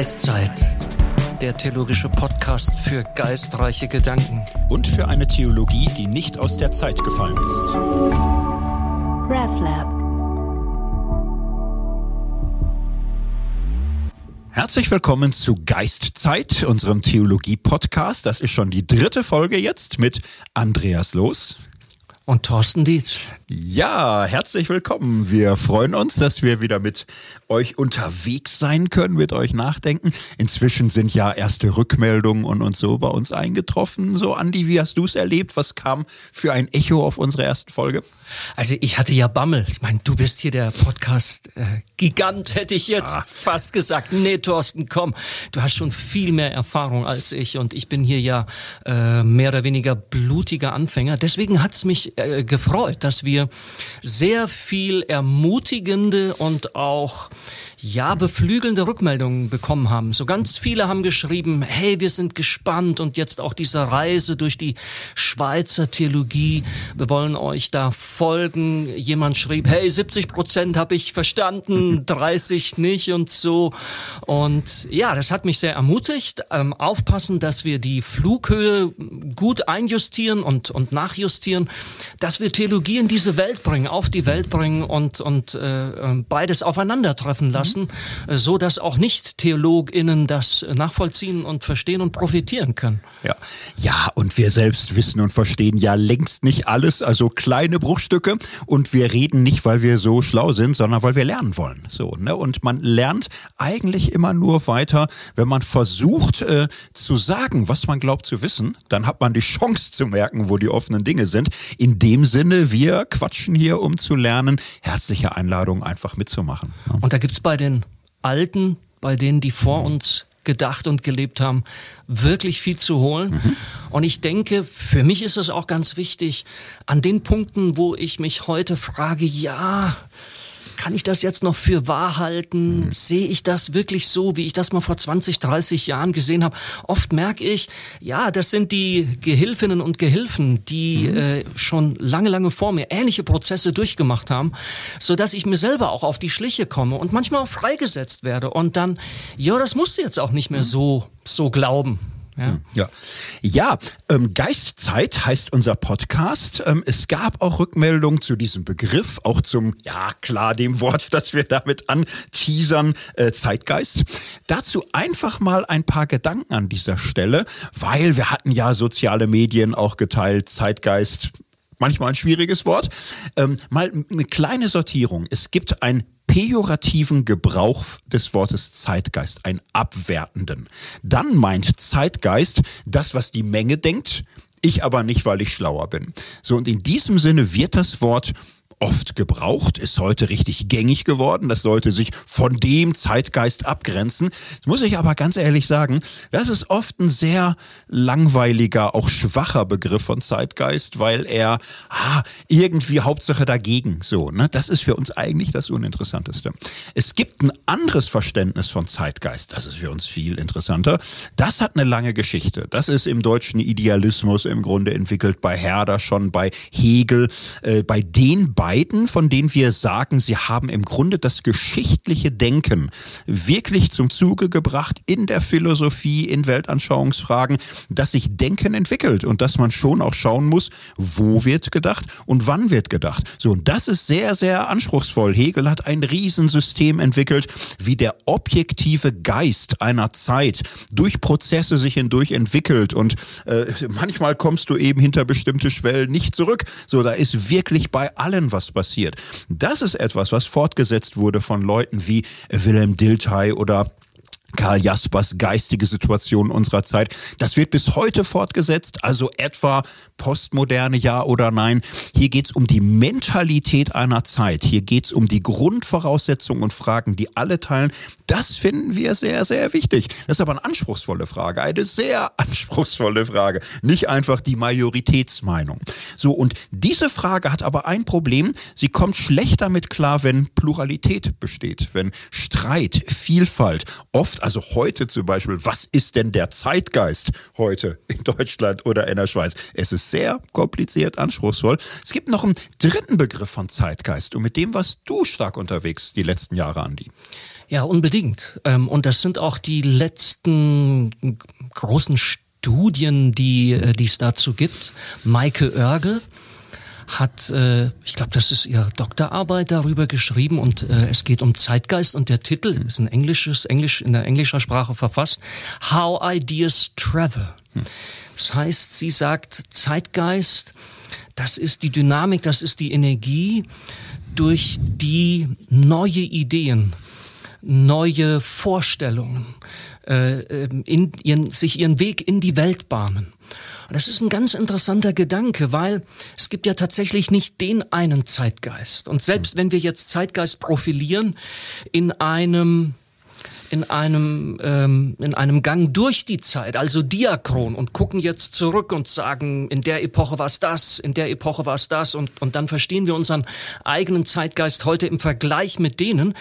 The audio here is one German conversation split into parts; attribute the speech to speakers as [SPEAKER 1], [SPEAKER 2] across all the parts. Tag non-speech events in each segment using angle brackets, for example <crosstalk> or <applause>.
[SPEAKER 1] Geistzeit, der theologische Podcast für geistreiche Gedanken.
[SPEAKER 2] Und für eine Theologie, die nicht aus der Zeit gefallen ist. RefLab. Herzlich willkommen zu Geistzeit, unserem Theologie-Podcast. Das ist schon die dritte Folge jetzt mit Andreas Los
[SPEAKER 1] und Thorsten Dietz.
[SPEAKER 2] Ja, herzlich willkommen. Wir freuen uns, dass wir wieder mit euch unterwegs sein können, mit euch nachdenken. Inzwischen sind ja erste Rückmeldungen und, und so bei uns eingetroffen. So, Andi, wie hast du es erlebt? Was kam für ein Echo auf unsere erste Folge?
[SPEAKER 1] Also ich hatte ja Bammel. Ich meine, du bist hier der Podcast-Gigant, hätte ich jetzt ah. fast gesagt. Nee, Thorsten, komm. Du hast schon viel mehr Erfahrung als ich und ich bin hier ja äh, mehr oder weniger blutiger Anfänger. Deswegen hat's mich äh, gefreut, dass wir sehr viel ermutigende und auch ja, beflügelnde Rückmeldungen bekommen haben. So ganz viele haben geschrieben, hey, wir sind gespannt und jetzt auch diese Reise durch die Schweizer Theologie. Wir wollen euch da folgen. Jemand schrieb, hey, 70 Prozent habe ich verstanden, <laughs> 30 nicht und so. Und ja, das hat mich sehr ermutigt. Ähm, aufpassen, dass wir die Flughöhe gut einjustieren und, und nachjustieren, dass wir Theologie in diese Welt bringen, auf die Welt bringen und, und äh, äh beides aufeinandertreffen lassen lassen, äh, so dass auch Nicht-TheologInnen das nachvollziehen und verstehen und profitieren können.
[SPEAKER 2] Ja. ja, und wir selbst wissen und verstehen ja längst nicht alles, also kleine Bruchstücke. Und wir reden nicht, weil wir so schlau sind, sondern weil wir lernen wollen. So, ne? Und man lernt eigentlich immer nur weiter, wenn man versucht äh, zu sagen, was man glaubt zu wissen, dann hat man die Chance zu merken, wo die offenen Dinge sind. In dem Sinne, wir quatschen hier, um zu lernen. Herzliche Einladung, einfach mitzumachen.
[SPEAKER 1] Und da gibt es bei den Alten, bei denen, die vor uns gedacht und gelebt haben, wirklich viel zu holen. Mhm. Und ich denke, für mich ist es auch ganz wichtig, an den Punkten, wo ich mich heute frage, ja, kann ich das jetzt noch für wahr halten? Mhm. Sehe ich das wirklich so, wie ich das mal vor 20, 30 Jahren gesehen habe? Oft merke ich, ja, das sind die Gehilfinnen und Gehilfen, die mhm. äh, schon lange, lange vor mir ähnliche Prozesse durchgemacht haben, so dass ich mir selber auch auf die Schliche komme und manchmal auch freigesetzt werde und dann, ja, das musst du jetzt auch nicht mehr mhm. so, so glauben.
[SPEAKER 2] Ja, hm, ja. ja ähm, Geistzeit heißt unser Podcast. Ähm, es gab auch Rückmeldungen zu diesem Begriff, auch zum, ja klar, dem Wort, das wir damit anteasern, äh, Zeitgeist. Dazu einfach mal ein paar Gedanken an dieser Stelle, weil wir hatten ja soziale Medien auch geteilt, Zeitgeist manchmal ein schwieriges Wort. Ähm, mal eine kleine Sortierung. Es gibt ein pejorativen Gebrauch des Wortes Zeitgeist, einen abwertenden. Dann meint Zeitgeist das, was die Menge denkt, ich aber nicht, weil ich schlauer bin. So, und in diesem Sinne wird das Wort oft gebraucht, ist heute richtig gängig geworden, dass Leute sich von dem Zeitgeist abgrenzen. Das muss ich aber ganz ehrlich sagen, das ist oft ein sehr langweiliger, auch schwacher Begriff von Zeitgeist, weil er ah, irgendwie Hauptsache dagegen so. Ne? Das ist für uns eigentlich das Uninteressanteste. Es gibt ein anderes Verständnis von Zeitgeist, das ist für uns viel interessanter. Das hat eine lange Geschichte. Das ist im deutschen Idealismus im Grunde entwickelt, bei Herder schon, bei Hegel, äh, bei den beiden beiden, von denen wir sagen, sie haben im Grunde das geschichtliche Denken wirklich zum Zuge gebracht in der Philosophie, in Weltanschauungsfragen, dass sich Denken entwickelt und dass man schon auch schauen muss, wo wird gedacht und wann wird gedacht. So, und das ist sehr, sehr anspruchsvoll. Hegel hat ein Riesensystem entwickelt, wie der objektive Geist einer Zeit durch Prozesse sich hindurch entwickelt und äh, manchmal kommst du eben hinter bestimmte Schwellen nicht zurück. So, da ist wirklich bei allen was was passiert. Das ist etwas, was fortgesetzt wurde von Leuten wie Wilhelm Dilthey oder Karl Jaspers geistige Situation unserer Zeit. Das wird bis heute fortgesetzt, also etwa postmoderne Ja oder Nein. Hier geht's um die Mentalität einer Zeit. Hier geht's um die Grundvoraussetzungen und Fragen, die alle teilen. Das finden wir sehr, sehr wichtig. Das ist aber eine anspruchsvolle Frage, eine sehr <laughs> anspruchsvolle Frage. Nicht einfach die Majoritätsmeinung. So, und diese Frage hat aber ein Problem. Sie kommt schlecht damit klar, wenn Pluralität besteht, wenn Streit, Vielfalt, oft also heute zum Beispiel, was ist denn der Zeitgeist heute in Deutschland oder in der Schweiz? Es ist sehr kompliziert, anspruchsvoll. Es gibt noch einen dritten Begriff von Zeitgeist und mit dem warst du stark unterwegs die letzten Jahre, Andi.
[SPEAKER 1] Ja, unbedingt. Ähm, und das sind auch die letzten großen Studien, die, äh, die es dazu gibt. Maike Oergel hat, äh, ich glaube, das ist ihre Doktorarbeit darüber geschrieben und äh, es geht um Zeitgeist und der Titel ist ein englisches, englisch in der englischer Sprache verfasst, How Ideas Travel. Das heißt, sie sagt, Zeitgeist, das ist die Dynamik, das ist die Energie, durch die neue Ideen, neue Vorstellungen äh, in ihren, sich ihren Weg in die Welt bahnen. Das ist ein ganz interessanter Gedanke, weil es gibt ja tatsächlich nicht den einen Zeitgeist. Und selbst wenn wir jetzt Zeitgeist profilieren in einem in einem, ähm, in einem Gang durch die Zeit, also diachron, und gucken jetzt zurück und sagen, in der Epoche war es das, in der Epoche war es das, und, und dann verstehen wir unseren eigenen Zeitgeist heute im Vergleich mit denen.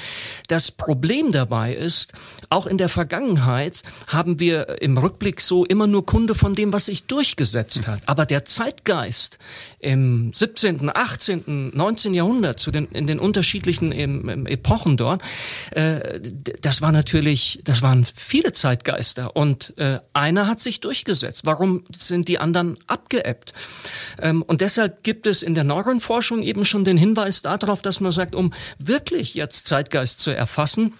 [SPEAKER 1] Das Problem dabei ist, auch in der Vergangenheit haben wir im Rückblick so immer nur Kunde von dem, was sich durchgesetzt hat. Aber der Zeitgeist im 17., 18., 19. Jahrhundert zu den, in den unterschiedlichen Epochen dort, äh, das war natürlich natürlich, das waren viele Zeitgeister und äh, einer hat sich durchgesetzt. Warum sind die anderen abgeebbt? Ähm, und deshalb gibt es in der neueren Forschung eben schon den Hinweis darauf, dass man sagt, um wirklich jetzt Zeitgeist zu erfassen,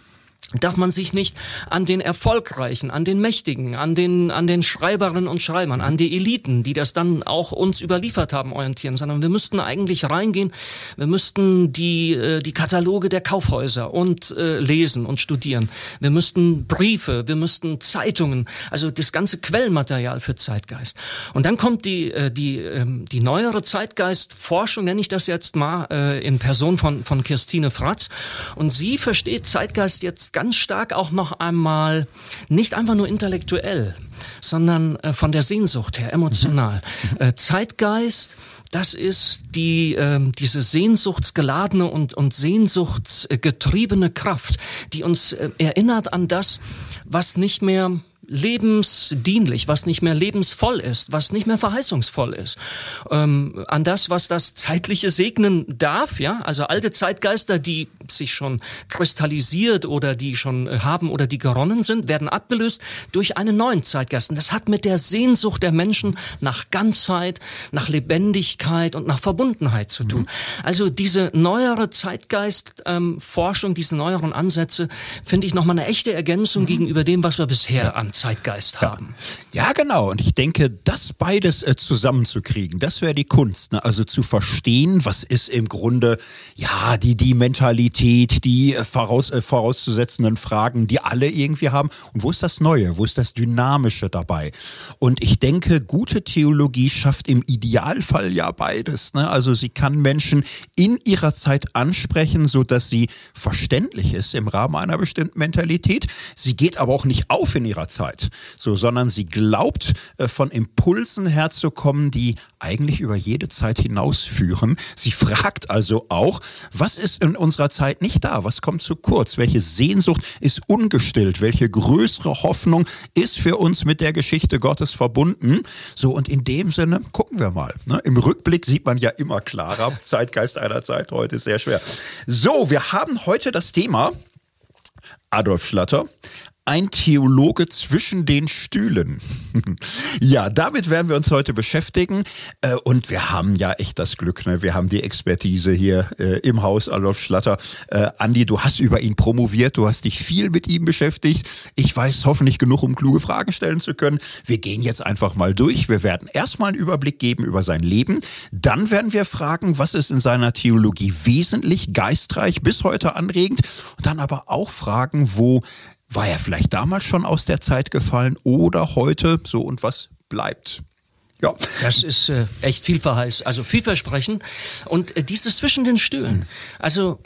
[SPEAKER 1] darf man sich nicht an den Erfolgreichen, an den Mächtigen, an den, an den Schreiberinnen und Schreibern, an die Eliten, die das dann auch uns überliefert haben, orientieren, sondern wir müssten eigentlich reingehen, wir müssten die, äh, die Kataloge der Kaufhäuser und äh, lesen und studieren. Wir müssten Briefe, wir müssten Zeitungen, also das ganze Quellmaterial für Zeitgeist. Und dann kommt die, äh, die, ähm, die neuere Zeitgeistforschung, nenne ich das jetzt mal, äh, in Person von, von Christine Fratz. Und sie versteht Zeitgeist jetzt ganz stark auch noch einmal nicht einfach nur intellektuell, sondern äh, von der Sehnsucht her, emotional. Mhm. Äh, Zeitgeist, das ist die äh, diese sehnsuchtsgeladene und und sehnsuchtsgetriebene Kraft, die uns äh, erinnert an das, was nicht mehr lebensdienlich, was nicht mehr lebensvoll ist, was nicht mehr verheißungsvoll ist, ähm, an das, was das Zeitliche segnen darf, ja, also alte Zeitgeister, die sich schon kristallisiert oder die schon äh, haben oder die geronnen sind, werden abgelöst durch einen neuen Zeitgeist. Und das hat mit der Sehnsucht der Menschen nach Ganzheit, nach Lebendigkeit und nach Verbundenheit zu tun. Mhm. Also diese neuere Zeitgeistforschung, ähm, diese neueren Ansätze, finde ich nochmal eine echte Ergänzung mhm. gegenüber dem, was wir bisher an Zeitgeist haben.
[SPEAKER 2] Ja, ja genau. Und ich denke, das beides äh, zusammenzukriegen, das wäre die Kunst. Ne? Also zu verstehen, was ist im Grunde, ja, die, die Mentalität, die äh, voraus, äh, vorauszusetzenden Fragen, die alle irgendwie haben. Und wo ist das Neue? Wo ist das Dynamische dabei? Und ich denke, gute Theologie schafft im Idealfall ja beides. Ne? Also sie kann Menschen in ihrer Zeit ansprechen, so dass sie verständlich ist im Rahmen einer bestimmten Mentalität. Sie geht aber auch nicht auf in ihrer Zeit. So, sondern sie glaubt, äh, von Impulsen herzukommen, die eigentlich über jede Zeit hinausführen. Sie fragt also auch, was ist in unserer Zeit nicht da? Was kommt zu kurz? Welche Sehnsucht ist ungestillt? Welche größere Hoffnung ist für uns mit der Geschichte Gottes verbunden? So, und in dem Sinne gucken wir mal. Ne? Im Rückblick sieht man ja immer klarer. <laughs> Zeitgeist einer Zeit heute ist sehr schwer. So, wir haben heute das Thema Adolf Schlatter, ein Theologe zwischen den Stühlen. <laughs> ja, damit werden wir uns heute beschäftigen. Äh, und wir haben ja echt das Glück, ne? wir haben die Expertise hier äh, im Haus, Adolf Schlatter. Äh, Andi, du hast über ihn promoviert, du hast dich viel mit ihm beschäftigt. Ich weiß hoffentlich genug, um kluge Fragen stellen zu können. Wir gehen jetzt einfach mal durch. Wir werden erstmal einen Überblick geben über sein Leben. Dann werden wir fragen, was ist in seiner Theologie wesentlich geistreich bis heute anregend. Und dann aber auch fragen, wo war er vielleicht damals schon aus der Zeit gefallen oder heute so und was bleibt?
[SPEAKER 1] Ja. Das ist äh, echt vielverheiß, also vielversprechend. Und äh, dieses zwischen den Stühlen. Also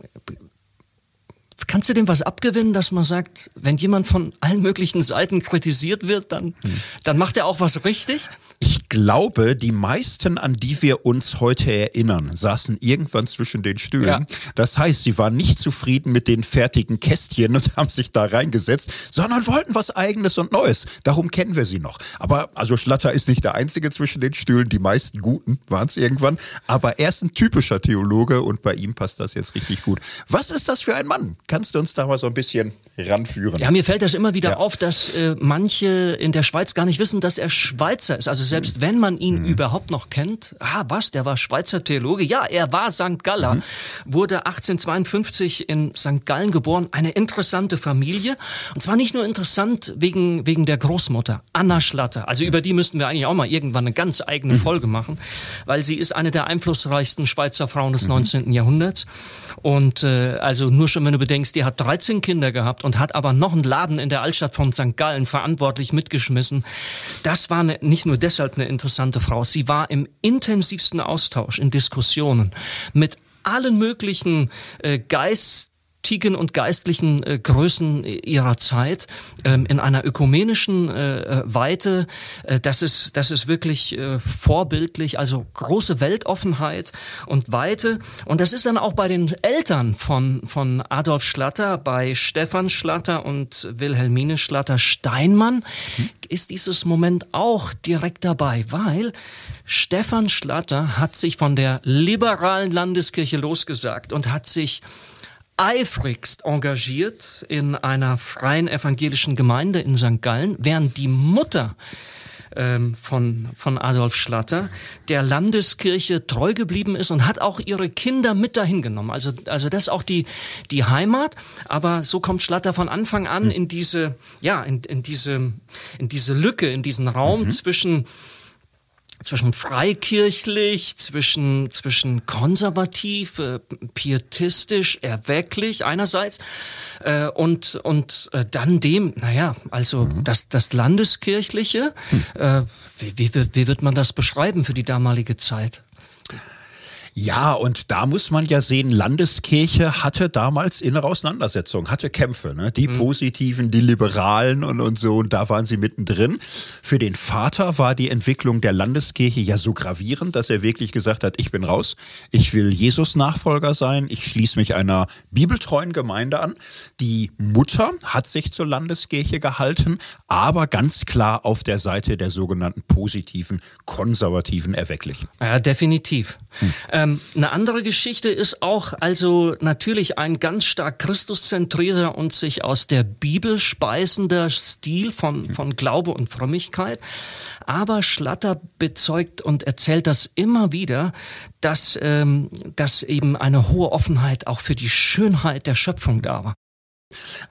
[SPEAKER 1] kannst du dem was abgewinnen, dass man sagt, wenn jemand von allen möglichen Seiten kritisiert wird, dann, hm. dann macht er auch was richtig?
[SPEAKER 2] Ich glaube, die meisten, an die wir uns heute erinnern, saßen irgendwann zwischen den Stühlen. Ja. Das heißt, sie waren nicht zufrieden mit den fertigen Kästchen und <laughs> haben sich da reingesetzt, sondern wollten was Eigenes und Neues. Darum kennen wir sie noch. Aber also Schlatter ist nicht der Einzige zwischen den Stühlen. Die meisten Guten waren es irgendwann. Aber er ist ein typischer Theologe und bei ihm passt das jetzt richtig gut. Was ist das für ein Mann? Kannst du uns da mal so ein bisschen ranführen?
[SPEAKER 1] Ja, mir fällt das immer wieder ja. auf, dass äh, manche in der Schweiz gar nicht wissen, dass er Schweizer ist. Also selbst wenn man ihn mhm. überhaupt noch kennt, ah, was, der war Schweizer Theologe? Ja, er war St. Galler, mhm. wurde 1852 in St. Gallen geboren. Eine interessante Familie. Und zwar nicht nur interessant wegen, wegen der Großmutter, Anna Schlatter. Also über die müssten wir eigentlich auch mal irgendwann eine ganz eigene mhm. Folge machen, weil sie ist eine der einflussreichsten Schweizer Frauen des 19. Mhm. Jahrhunderts. Und äh, also nur schon, wenn du bedenkst, die hat 13 Kinder gehabt und hat aber noch einen Laden in der Altstadt von St. Gallen verantwortlich mitgeschmissen. Das war eine, nicht nur deshalb eine interessante Frau, sie war im intensivsten Austausch, in Diskussionen mit allen möglichen äh, Geist Tigen und geistlichen äh, Größen ihrer Zeit ähm, in einer ökumenischen äh, äh, Weite. Äh, das ist das ist wirklich äh, vorbildlich. Also große Weltoffenheit und Weite. Und das ist dann auch bei den Eltern von von Adolf Schlatter, bei Stefan Schlatter und Wilhelmine Schlatter Steinmann hm. ist dieses Moment auch direkt dabei, weil Stefan Schlatter hat sich von der liberalen Landeskirche losgesagt und hat sich eifrigst engagiert in einer freien evangelischen Gemeinde in St. Gallen, während die Mutter ähm, von, von Adolf Schlatter der Landeskirche treu geblieben ist und hat auch ihre Kinder mit dahin genommen. Also, also das ist auch die, die Heimat. Aber so kommt Schlatter von Anfang an hm. in diese, ja, in, in diese, in diese Lücke, in diesen Raum mhm. zwischen zwischen freikirchlich, zwischen, zwischen konservativ, äh, pietistisch, erwecklich einerseits äh, und, und äh, dann dem, naja, also mhm. das, das Landeskirchliche, mhm. äh, wie, wie, wie wird man das beschreiben für die damalige Zeit?
[SPEAKER 2] Ja, und da muss man ja sehen, Landeskirche hatte damals innere Auseinandersetzungen, hatte Kämpfe, ne? die mhm. positiven, die liberalen und, und so, und da waren sie mittendrin. Für den Vater war die Entwicklung der Landeskirche ja so gravierend, dass er wirklich gesagt hat, ich bin raus, ich will Jesus Nachfolger sein, ich schließe mich einer bibeltreuen Gemeinde an. Die Mutter hat sich zur Landeskirche gehalten, aber ganz klar auf der Seite der sogenannten positiven, konservativen Erwecklichen.
[SPEAKER 1] Ja, definitiv. Hm. Ähm, eine andere Geschichte ist auch also natürlich ein ganz stark Christuszentrierter und sich aus der Bibel speisender Stil von, von Glaube und Frömmigkeit. Aber Schlatter bezeugt und erzählt das immer wieder, dass, ähm, dass eben eine hohe Offenheit auch für die Schönheit der Schöpfung da war.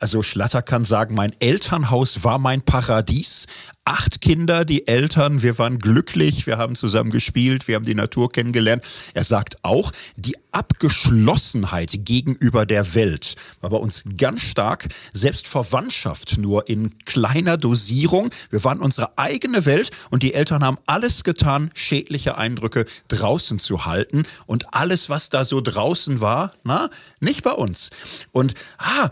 [SPEAKER 2] Also Schlatter kann sagen, mein Elternhaus war mein Paradies. Acht Kinder, die Eltern, wir waren glücklich, wir haben zusammen gespielt, wir haben die Natur kennengelernt. Er sagt auch, die Abgeschlossenheit gegenüber der Welt war bei uns ganz stark. Selbst Verwandtschaft nur in kleiner Dosierung. Wir waren unsere eigene Welt und die Eltern haben alles getan, schädliche Eindrücke draußen zu halten. Und alles, was da so draußen war, na, nicht bei uns. Und, ah,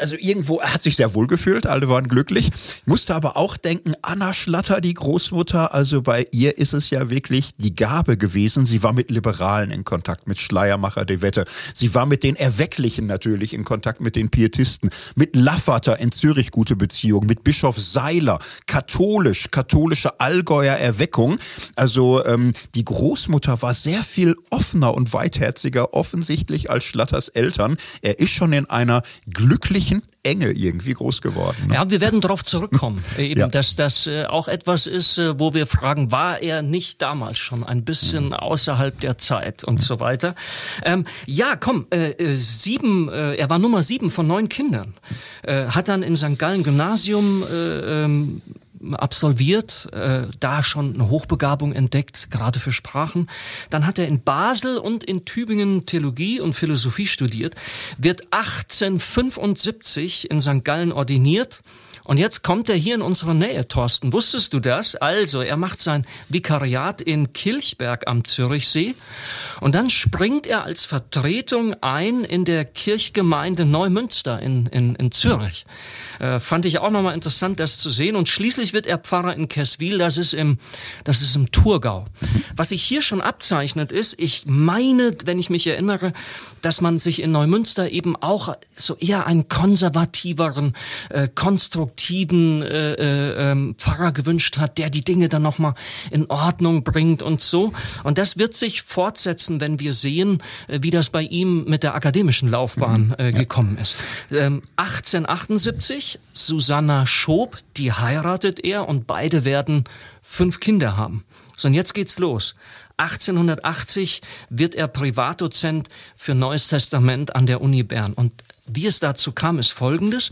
[SPEAKER 2] also irgendwo, er hat sich sehr wohl gefühlt, alle waren glücklich. Musste aber auch denken, Anna Schlatter, die Großmutter, also bei ihr ist es ja wirklich die Gabe gewesen. Sie war mit Liberalen in Kontakt, mit Schleiermacher de Wette. Sie war mit den Erwecklichen natürlich in Kontakt, mit den Pietisten. Mit Laffater in Zürich gute Beziehung, mit Bischof Seiler, katholisch, katholische Allgäuer Erweckung. Also ähm, die Großmutter war sehr viel offener und weitherziger offensichtlich als Schlatters Eltern. Er ist schon in einer glücklichen glücklichen Enge irgendwie groß geworden.
[SPEAKER 1] Ne? Ja, wir werden darauf zurückkommen, <laughs> eben, ja. dass das äh, auch etwas ist, äh, wo wir fragen, war er nicht damals schon ein bisschen mhm. außerhalb der Zeit und mhm. so weiter. Ähm, ja, komm, äh, äh, sieben, äh, er war Nummer sieben von neun Kindern, äh, hat dann in St. Gallen Gymnasium äh, ähm, absolviert, äh, da schon eine Hochbegabung entdeckt, gerade für Sprachen. Dann hat er in Basel und in Tübingen Theologie und Philosophie studiert, wird 1875 in St. Gallen ordiniert Und jetzt kommt er hier in unsere Nähe, Thorsten. Wusstest du das? Also, er macht sein Vikariat in Kilchberg am Zürichsee und dann springt er als Vertretung ein in der Kirchgemeinde Neumünster in, in, in Zürich. Äh, fand ich auch nochmal interessant, das zu sehen. Und schließlich wird er Pfarrer in Kesswil, das ist im, das ist im Thurgau. Was sich hier schon abzeichnet ist, ich meine, wenn ich mich erinnere, dass man sich in Neumünster eben auch so eher einen konservativeren, äh, konstruktiven äh, äh, ähm, Pfarrer gewünscht hat, der die Dinge dann nochmal in Ordnung bringt und so. Und das wird sich fortsetzen, wenn wir sehen, äh, wie das bei ihm mit der akademischen Laufbahn äh, gekommen ist. Ähm, 1878, Susanna Schob, die heiratet er und beide werden fünf Kinder haben. So, und jetzt geht's los. 1880 wird er Privatdozent für Neues Testament an der Uni Bern. Und wie es dazu kam, ist folgendes.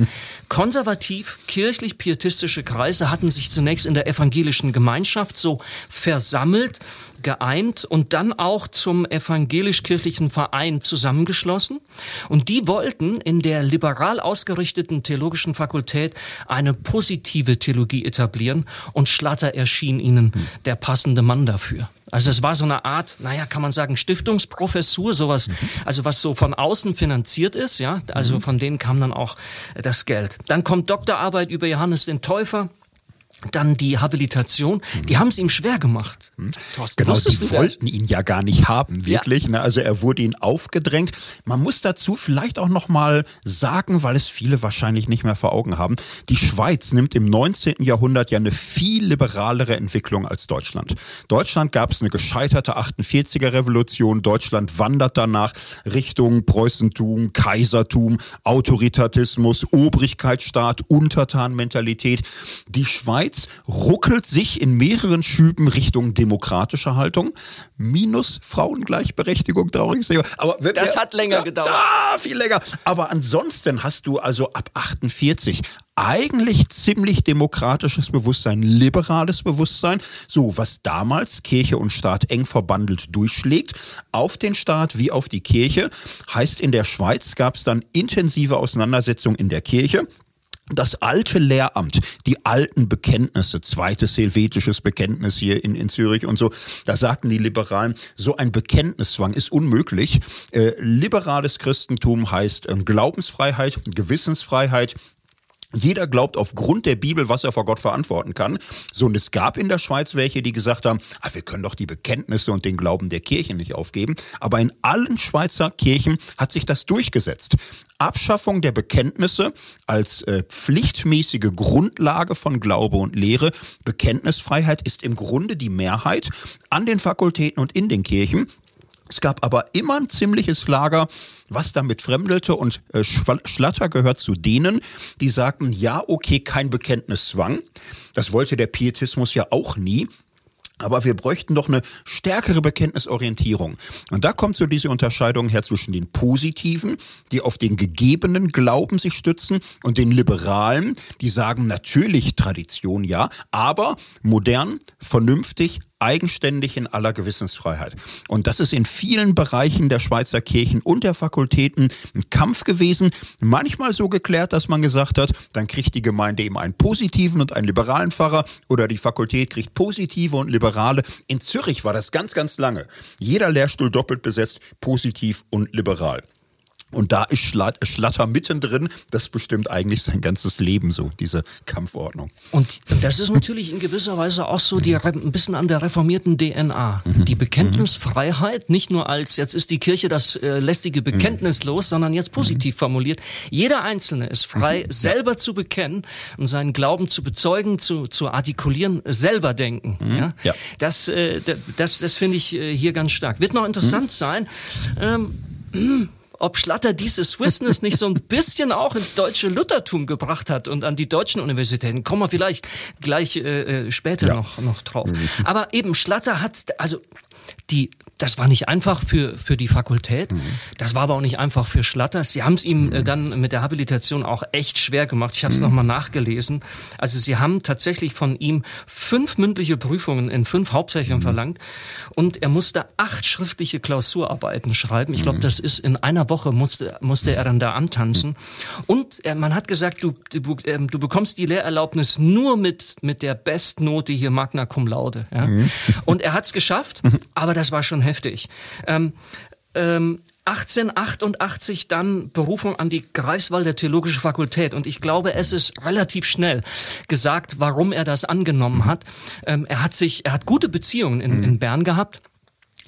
[SPEAKER 1] Konservativ, kirchlich-pietistische Kreise hatten sich zunächst in der evangelischen Gemeinschaft so versammelt, geeint und dann auch zum evangelisch-kirchlichen Verein zusammengeschlossen. Und die wollten in der liberal ausgerichteten theologischen Fakultät eine positive Theologie etablieren und Schlatter erschien ihnen der passende Mann dafür. Also es war so eine Art, naja, kann man sagen, Stiftungsprofessur, sowas, mhm. also was so von außen finanziert ist, ja, also mhm. von denen kam dann auch das Geld. Dann kommt Doktorarbeit über Johannes den Täufer, dann die Habilitation, die haben es ihm schwer gemacht.
[SPEAKER 2] Hm. Thorsten, genau, die wollten ihn ja gar nicht haben, wirklich. Ja. Ne? Also er wurde ihnen aufgedrängt. Man muss dazu vielleicht auch noch mal sagen, weil es viele wahrscheinlich nicht mehr vor Augen haben, die Schweiz nimmt im 19. Jahrhundert ja eine viel liberalere Entwicklung als Deutschland. Deutschland gab es eine gescheiterte 48er Revolution. Deutschland wandert danach Richtung Preußentum, Kaisertum, Autoritatismus, Obrigkeitsstaat, Untertanmentalität. Die Schweiz Schweiz ruckelt sich in mehreren Schüben Richtung demokratische Haltung, minus Frauengleichberechtigung, traurig.
[SPEAKER 1] Aber das hat länger gedauert.
[SPEAKER 2] Ah, viel länger. Aber ansonsten hast du also ab 48 eigentlich ziemlich demokratisches Bewusstsein, liberales Bewusstsein, so was damals Kirche und Staat eng verbandelt durchschlägt, auf den Staat wie auf die Kirche. Heißt, in der Schweiz gab es dann intensive Auseinandersetzungen in der Kirche das alte Lehramt, die alten Bekenntnisse, zweites helvetisches Bekenntnis hier in, in Zürich und so, da sagten die Liberalen, so ein Bekenntniszwang ist unmöglich. Äh, liberales Christentum heißt äh, Glaubensfreiheit, Gewissensfreiheit, jeder glaubt aufgrund der Bibel, was er vor Gott verantworten kann. So, und es gab in der Schweiz welche, die gesagt haben, ach, wir können doch die Bekenntnisse und den Glauben der Kirche nicht aufgeben. Aber in allen Schweizer Kirchen hat sich das durchgesetzt. Abschaffung der Bekenntnisse als äh, pflichtmäßige Grundlage von Glaube und Lehre. Bekenntnisfreiheit ist im Grunde die Mehrheit an den Fakultäten und in den Kirchen. Es gab aber immer ein ziemliches Lager, was damit fremdelte und äh, Schlatter gehört zu denen, die sagten, ja, okay, kein Bekenntniszwang. Das wollte der Pietismus ja auch nie. Aber wir bräuchten doch eine stärkere Bekenntnisorientierung. Und da kommt so diese Unterscheidung her zwischen den Positiven, die auf den gegebenen Glauben sich stützen, und den Liberalen, die sagen natürlich Tradition ja, aber modern, vernünftig, eigenständig in aller Gewissensfreiheit. Und das ist in vielen Bereichen der Schweizer Kirchen und der Fakultäten ein Kampf gewesen. Manchmal so geklärt, dass man gesagt hat, dann kriegt die Gemeinde eben einen positiven und einen liberalen Pfarrer oder die Fakultät kriegt positive und liberale. In Zürich war das ganz, ganz lange. Jeder Lehrstuhl doppelt besetzt, positiv und liberal. Und da ist Schlatter mittendrin. Das bestimmt eigentlich sein ganzes Leben so, diese Kampfordnung.
[SPEAKER 1] Und das ist natürlich in gewisser Weise auch so die, ein bisschen an der reformierten DNA. Mhm. Die Bekenntnisfreiheit, nicht nur als, jetzt ist die Kirche das äh, lästige Bekenntnis mhm. los, sondern jetzt positiv mhm. formuliert. Jeder Einzelne ist frei, mhm. selber zu bekennen und seinen Glauben zu bezeugen, zu, zu artikulieren, selber denken. Mhm. Ja? ja? Das, äh, das, das finde ich äh, hier ganz stark. Wird noch interessant mhm. sein. Ähm, <clears throat> ob Schlatter diese Swissness nicht so ein bisschen auch ins deutsche Luthertum gebracht hat und an die deutschen Universitäten. Kommen wir vielleicht gleich äh, äh später ja. noch, noch drauf. Mhm. Aber eben Schlatter hat, also die das war nicht einfach für, für die Fakultät. Mhm. Das war aber auch nicht einfach für Schlatter. Sie haben es ihm äh, dann mit der Habilitation auch echt schwer gemacht. Ich habe es mhm. nochmal nachgelesen. Also sie haben tatsächlich von ihm fünf mündliche Prüfungen in fünf Hauptfächern mhm. verlangt und er musste acht schriftliche Klausurarbeiten schreiben. Ich glaube, mhm. das ist in einer Woche musste, musste er dann da antanzen. Mhm. Und äh, man hat gesagt, du, du, äh, du bekommst die Lehrerlaubnis nur mit, mit der Bestnote hier Magna Cum Laude. Ja? Mhm. Und er hat es geschafft, mhm. aber das war schon heftig. Ähm, ähm, 1888 dann Berufung an die Greifswalder Theologische Fakultät. Und ich glaube, es ist relativ schnell gesagt, warum er das angenommen hat. Ähm, er hat sich, er hat gute Beziehungen in, in Bern gehabt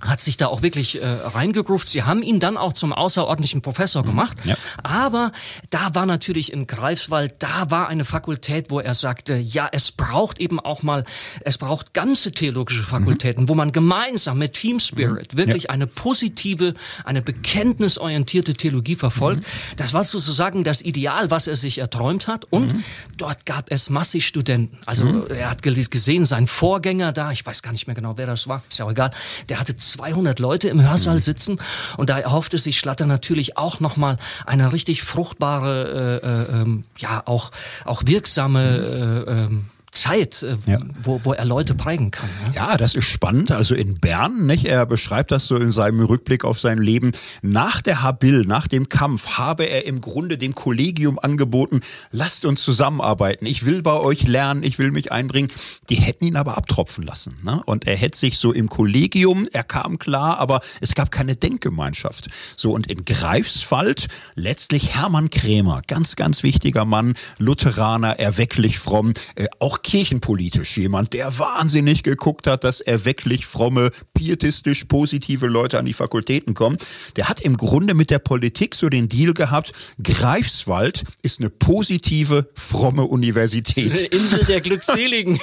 [SPEAKER 1] hat sich da auch wirklich äh, reingegruft. Sie haben ihn dann auch zum außerordentlichen Professor mhm. gemacht. Ja. Aber da war natürlich in Greifswald, da war eine Fakultät, wo er sagte, ja, es braucht eben auch mal, es braucht ganze theologische Fakultäten, mhm. wo man gemeinsam mit Team Spirit mhm. wirklich ja. eine positive, eine bekenntnisorientierte Theologie verfolgt. Mhm. Das war sozusagen das Ideal, was er sich erträumt hat. Und mhm. dort gab es massig Studenten. Also mhm. er hat gesehen, sein Vorgänger da, ich weiß gar nicht mehr genau, wer das war, ist ja auch egal, der hatte 200 Leute im Hörsaal mhm. sitzen und da erhoffte sich Schlatter natürlich auch nochmal eine richtig fruchtbare, äh, äh, ähm, ja auch auch wirksame äh, ähm, Zeit, äh, ja. wo, wo er Leute prägen kann.
[SPEAKER 2] Ja? ja, das ist spannend. Also in Bern, nicht? er beschreibt das so in seinem Rückblick auf sein Leben. Nach der Habil, nach dem Kampf, habe er im Grunde dem Kollegium angeboten, lasst uns zusammenarbeiten. Ich will bei euch lernen, ich will mich einbringen. Die hätten ihn aber abtropfen lassen. Ne? Und er hätte sich so im Kollegium, er kam klar, aber es gab keine Denkgemeinschaft. So, und in Greifswald letztlich Hermann Krämer, ganz, ganz wichtiger Mann, Lutheraner, erwecklich fromm, äh, auch kirchenpolitisch jemand, der wahnsinnig geguckt hat, dass er wirklich fromme, pietistisch positive Leute an die Fakultäten kommen. Der hat im Grunde mit der Politik so den Deal gehabt, Greifswald ist eine positive, fromme Universität.
[SPEAKER 1] Eine Insel der <laughs> Glückseligen.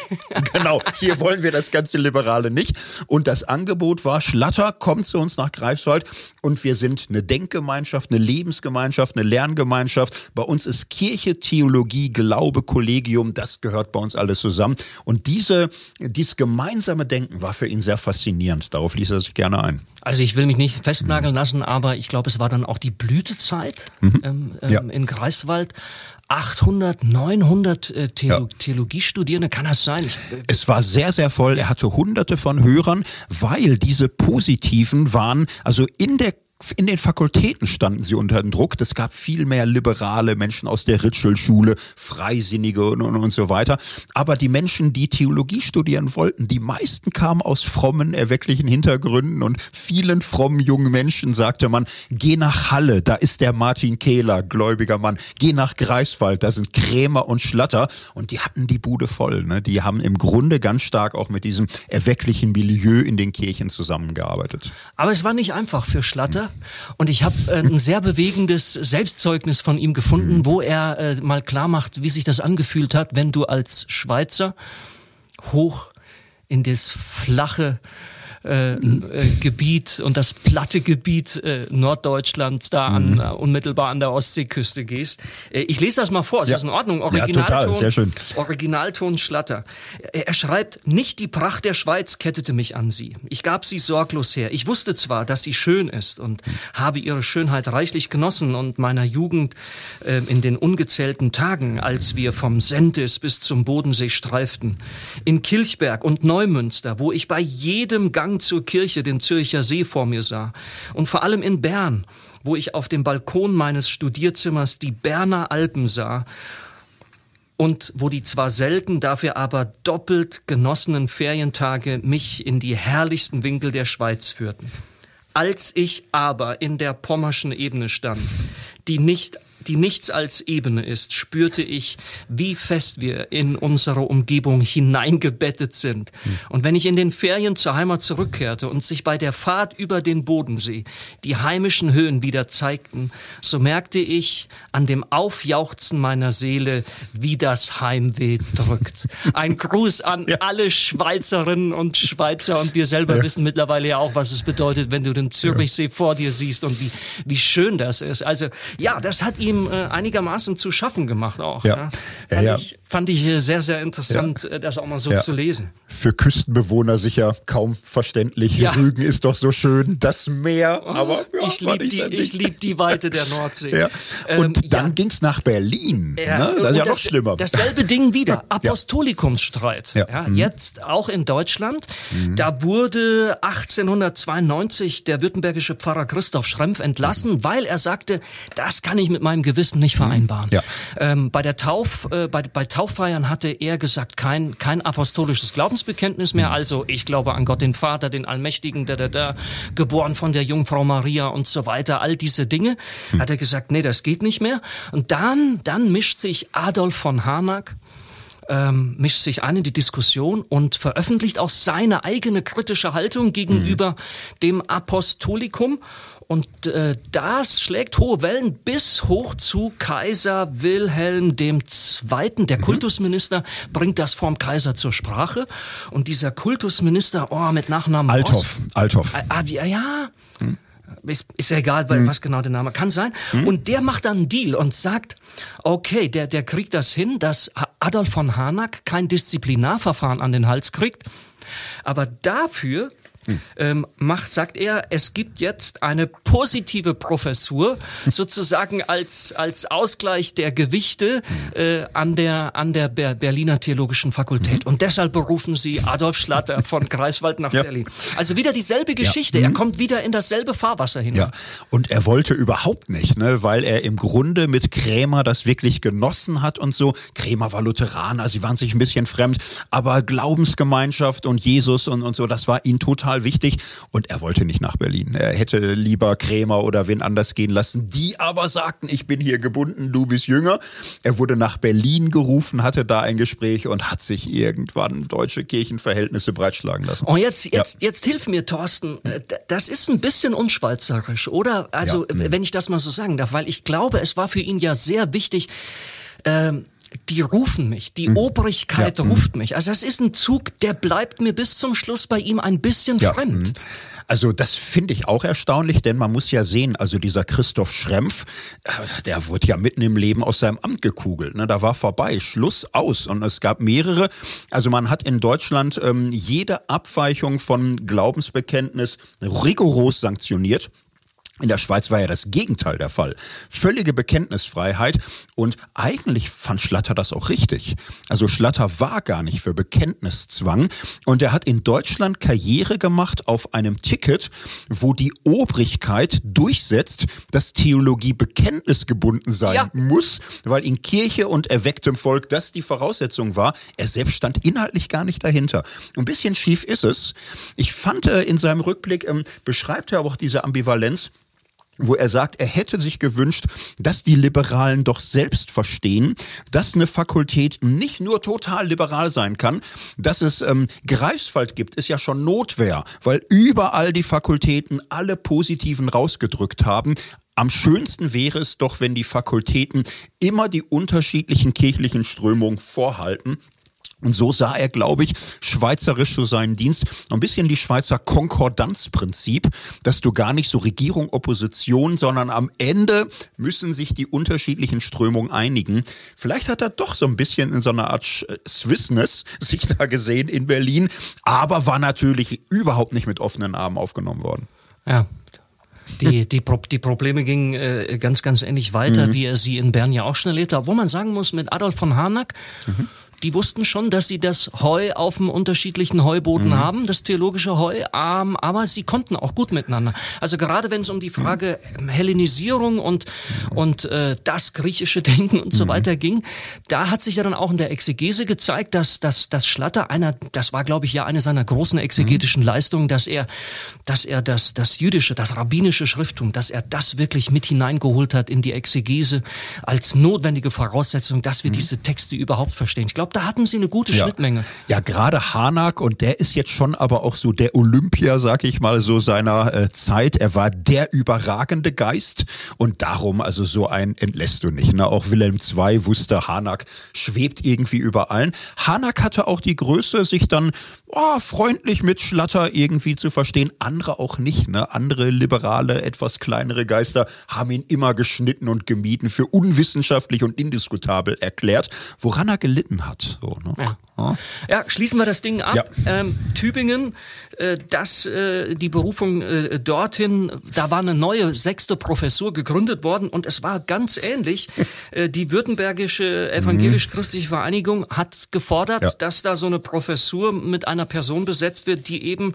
[SPEAKER 2] genau, hier wollen wir das ganze Liberale nicht. Und das Angebot war, Schlatter kommt zu uns nach Greifswald und wir sind eine Denkgemeinschaft, eine Lebensgemeinschaft, eine Lerngemeinschaft. Bei uns ist Kirche, Theologie, Glaube, Kollegium, das gehört bei uns alles zusammen. Und diese, dieses gemeinsame Denken war für ihn sehr faszinierend. Darauf ließ er sich gerne ein.
[SPEAKER 1] Also ich will mich nicht festnageln lassen, aber ich glaube, es war dann auch die Blütezeit mhm. ähm, ähm, ja. in Greifswald. 800, 900 äh, Theolo ja. Theologiestudierende, kann das sein? Ich,
[SPEAKER 2] äh, es war sehr, sehr voll. Er hatte hunderte von Hörern, weil diese Positiven waren, also in der in den Fakultäten standen sie unter Druck. Es gab viel mehr liberale Menschen aus der Ritschel-Schule, Freisinnige und, und, und so weiter. Aber die Menschen, die Theologie studieren wollten, die meisten kamen aus frommen, erwecklichen Hintergründen und vielen frommen jungen Menschen sagte man, geh nach Halle, da ist der Martin Kehler, gläubiger Mann. Geh nach Greifswald, da sind Krämer und Schlatter. Und die hatten die Bude voll. Ne? Die haben im Grunde ganz stark auch mit diesem erwecklichen Milieu in den Kirchen zusammengearbeitet.
[SPEAKER 1] Aber es war nicht einfach für Schlatter. Und ich habe äh, ein sehr bewegendes Selbstzeugnis von ihm gefunden, mhm. wo er äh, mal klar macht, wie sich das angefühlt hat, wenn du als Schweizer hoch in das flache äh, äh, Gebiet und das platte Gebiet äh, Norddeutschlands da an, mhm. äh, unmittelbar an der Ostseeküste gehst. Äh, ich lese das mal vor, es ja. ist in Ordnung.
[SPEAKER 2] Originalton, ja, total. Sehr schön.
[SPEAKER 1] Originalton Schlatter. Er, schreibt, nicht die Pracht der Schweiz kettete mich an sie. Ich gab sie sorglos her. Ich wusste zwar, dass sie schön ist und habe ihre Schönheit reichlich genossen und meiner Jugend äh, in den ungezählten Tagen, als wir vom Sentis bis zum Bodensee streiften, in Kilchberg und Neumünster, wo ich bei jedem Gang Gang zur Kirche den Zürcher See vor mir sah. Und vor allem in Bern, wo ich auf dem Balkon meines Studierzimmers die Berner Alpen sah und wo die zwar selten, dafür aber doppelt genossenen Ferientage mich in die herrlichsten Winkel der Schweiz führten. Als ich aber in der pommerschen Ebene stand, die nicht die nichts als Ebene ist, spürte ich, wie fest wir in unsere Umgebung hineingebettet sind. Und wenn ich in den Ferien zur Heimat zurückkehrte und sich bei der Fahrt über den Bodensee die heimischen Höhen wieder zeigten, so merkte ich an dem Aufjauchzen meiner Seele, wie das Heimweh drückt. Ein Gruß an ja. alle Schweizerinnen und Schweizer und wir selber ja. wissen mittlerweile ja auch, was es bedeutet, wenn du den Zürichsee ja. vor dir siehst und wie, wie schön das ist. Also ja, das hat ihm ihm äh, einigermaßen zu schaffen gemacht auch.
[SPEAKER 2] Ja.
[SPEAKER 1] Ja.
[SPEAKER 2] Ja,
[SPEAKER 1] Fand,
[SPEAKER 2] ja.
[SPEAKER 1] Ich, fand ich äh, sehr, sehr interessant, äh, das auch mal so
[SPEAKER 2] Ja.
[SPEAKER 1] zu lesen.
[SPEAKER 2] Für Küstenbewohner sicher kaum verständlich.
[SPEAKER 1] Ja.
[SPEAKER 2] Rügen ist doch so schön, das Meer, aber ja,
[SPEAKER 1] ich liebe die, ich lieb die Weite der Nordsee. <laughs>
[SPEAKER 2] Ja. Und
[SPEAKER 1] Ähm,
[SPEAKER 2] dann
[SPEAKER 1] ja.
[SPEAKER 2] ging's nach Berlin.
[SPEAKER 1] Ja,
[SPEAKER 2] ne? Das ist ja noch schlimmer.
[SPEAKER 1] Dasselbe <laughs> Ding wieder. Apostolikumsstreit.
[SPEAKER 2] Ja.
[SPEAKER 1] Ja.
[SPEAKER 2] Mhm.
[SPEAKER 1] Jetzt auch in Deutschland. Da wurde 1892 der württembergische Pfarrer Christoph Schrempf entlassen, weil er sagte, das kann ich mit meinem Gewissen nicht vereinbaren.
[SPEAKER 2] Ja.
[SPEAKER 1] Ähm, bei der Tauf, äh, bei, bei Tauffeiern hatte er gesagt, kein, kein apostolisches Glaubensbekenntnis mehr. Also ich glaube an Gott den Vater, den Allmächtigen, da, da, da, geboren von der Jungfrau Maria und so weiter. All diese Dinge hat er gesagt, nee, das geht nicht mehr. Und dann, dann mischt sich Adolf von Harnack ähm, mischt sich ein in die Diskussion und veröffentlicht auch seine eigene kritische Haltung gegenüber dem Apostolikum. Und äh, das schlägt hohe Wellen bis hoch zu Kaiser Wilhelm II. Der Kultusminister bringt das vorm Kaiser zur Sprache. Und dieser Kultusminister, oh, mit Nachnamen
[SPEAKER 2] Althoff. Althoff.
[SPEAKER 1] Ah, ah, ja, ja. Ist, ist ja egal, weil, was genau der Name kann sein. Und der macht dann einen Deal und sagt, okay, der, der kriegt das hin, dass Adolf von Harnack kein Disziplinarverfahren an den Hals kriegt. Aber dafür ähm, macht, sagt er, es gibt jetzt eine positive Professur, <laughs> sozusagen als, als Ausgleich der Gewichte äh, an der, an der Ber Berliner Theologischen Fakultät. Und deshalb berufen sie Adolf Schlatter <laughs> von Greifswald nach
[SPEAKER 2] Ja.
[SPEAKER 1] Berlin. Also wieder dieselbe Geschichte. Er kommt wieder in dasselbe Fahrwasser hinein.
[SPEAKER 2] Ja, und er wollte überhaupt nicht, ne, weil er im Grunde mit Krämer das wirklich genossen hat und so. Krämer war Lutheraner, sie waren sich ein bisschen fremd, aber Glaubensgemeinschaft und Jesus und, und so, das war ihm total wichtig und er wollte nicht nach Berlin. Er hätte lieber Krämer oder wen anders gehen lassen, die aber sagten, ich bin hier gebunden, du bist jünger. Er wurde nach Berlin gerufen, hatte da ein Gespräch und hat sich irgendwann deutsche Kirchenverhältnisse breitschlagen lassen.
[SPEAKER 1] Und jetzt, jetzt, jetzt hilf mir, Thorsten. Äh, Das ist ein bisschen unschweizerisch, oder? Also,
[SPEAKER 2] Ja.
[SPEAKER 1] wenn ich das mal so sagen darf, weil ich glaube, es war für ihn ja sehr wichtig, ähm, die rufen mich, die Obrigkeit
[SPEAKER 2] Ja.
[SPEAKER 1] ruft mich. Also das ist ein Zug, der bleibt mir bis zum Schluss bei ihm ein bisschen fremd.
[SPEAKER 2] mhm. Also das finde ich auch erstaunlich, denn man muss ja sehen, also dieser Christoph Schrempf, äh, der wurde ja mitten im Leben aus seinem Amt gekugelt. Ne? Da war vorbei, Schluss aus. Und es gab mehrere. Also man hat in Deutschland ähm, jede Abweichung von Glaubensbekenntnis rigoros sanktioniert. In der Schweiz war ja das Gegenteil der Fall. Völlige Bekenntnisfreiheit und eigentlich fand Schlatter das auch richtig. Also Schlatter war gar nicht für Bekenntniszwang und er hat in Deutschland Karriere gemacht auf einem Ticket, wo die Obrigkeit durchsetzt, dass Theologie bekenntnisgebunden sein
[SPEAKER 1] Ja.
[SPEAKER 2] muss, weil in Kirche und erwecktem Volk das die Voraussetzung war. Er selbst stand inhaltlich gar nicht dahinter. Ein bisschen schief ist es. Ich fand äh, in seinem Rückblick, ähm, beschreibt er aber auch diese Ambivalenz, wo er sagt, er hätte sich gewünscht, dass die Liberalen doch selbst verstehen, dass eine Fakultät nicht nur total liberal sein kann, dass es ähm, Greifswald gibt, ist ja schon Notwehr, weil überall die Fakultäten alle Positiven rausgedrückt haben. Am schönsten wäre es doch, wenn die Fakultäten immer die unterschiedlichen kirchlichen Strömungen vorhalten. Und so sah er, glaube ich, schweizerisch so seinen Dienst. Ein bisschen die Schweizer Konkordanzprinzip, dass du gar nicht so Regierung, Opposition, sondern am Ende müssen sich die unterschiedlichen Strömungen einigen. Vielleicht hat er doch so ein bisschen in so einer Art äh, Swissness sich da gesehen in Berlin, aber war natürlich überhaupt nicht mit offenen Armen aufgenommen worden.
[SPEAKER 1] Ja. Die, die, Pro die Probleme gingen äh, ganz, ganz ähnlich weiter, wie er sie in Bern ja auch schon erlebt hat. Wo man sagen muss, mit Adolf von Harnack, die wussten schon, dass sie das Heu auf dem unterschiedlichen Heuboden haben, das theologische Heu, ähm, aber sie konnten auch gut miteinander. Also gerade wenn es um die Frage ähm, Hellenisierung und, und äh, das griechische <laughs> Denken und so weiter ging, da hat sich ja dann auch in der Exegese gezeigt, dass, dass, dass Schlatter einer, das war glaube ich ja eine seiner großen exegetischen Leistungen, dass er, dass er das, das jüdische, das rabbinische Schrifttum, dass er das wirklich mit hineingeholt hat in die Exegese als notwendige Voraussetzung, dass wir diese Texte überhaupt verstehen. Ich glaube, da hatten sie eine gute
[SPEAKER 2] ja.
[SPEAKER 1] Schnittmenge.
[SPEAKER 2] Ja, gerade Hanak und der ist jetzt schon aber auch so der Olympia, sag ich mal, so seiner äh, Zeit. Er war der überragende Geist und darum, also so ein entlässt du nicht. Ne? Auch Wilhelm II wusste, Hanak schwebt irgendwie über allen. Hanak hatte auch die Größe, sich dann oh, freundlich mit Schlatter irgendwie zu verstehen. Andere auch nicht. Ne? Andere liberale, etwas kleinere Geister haben ihn immer geschnitten und gemieden, für unwissenschaftlich und indiskutabel erklärt, woran er gelitten hat. So, ne?
[SPEAKER 1] ja. ja. schließen wir das Ding ab. Ja. Ähm, Tübingen äh, dass äh, die Berufung äh, dorthin, da war eine neue sechste Professur gegründet worden und es war ganz ähnlich. <laughs> die Württembergische Evangelisch-Christliche Vereinigung hat gefordert, ja. dass da so eine Professur mit einer Person besetzt wird, die eben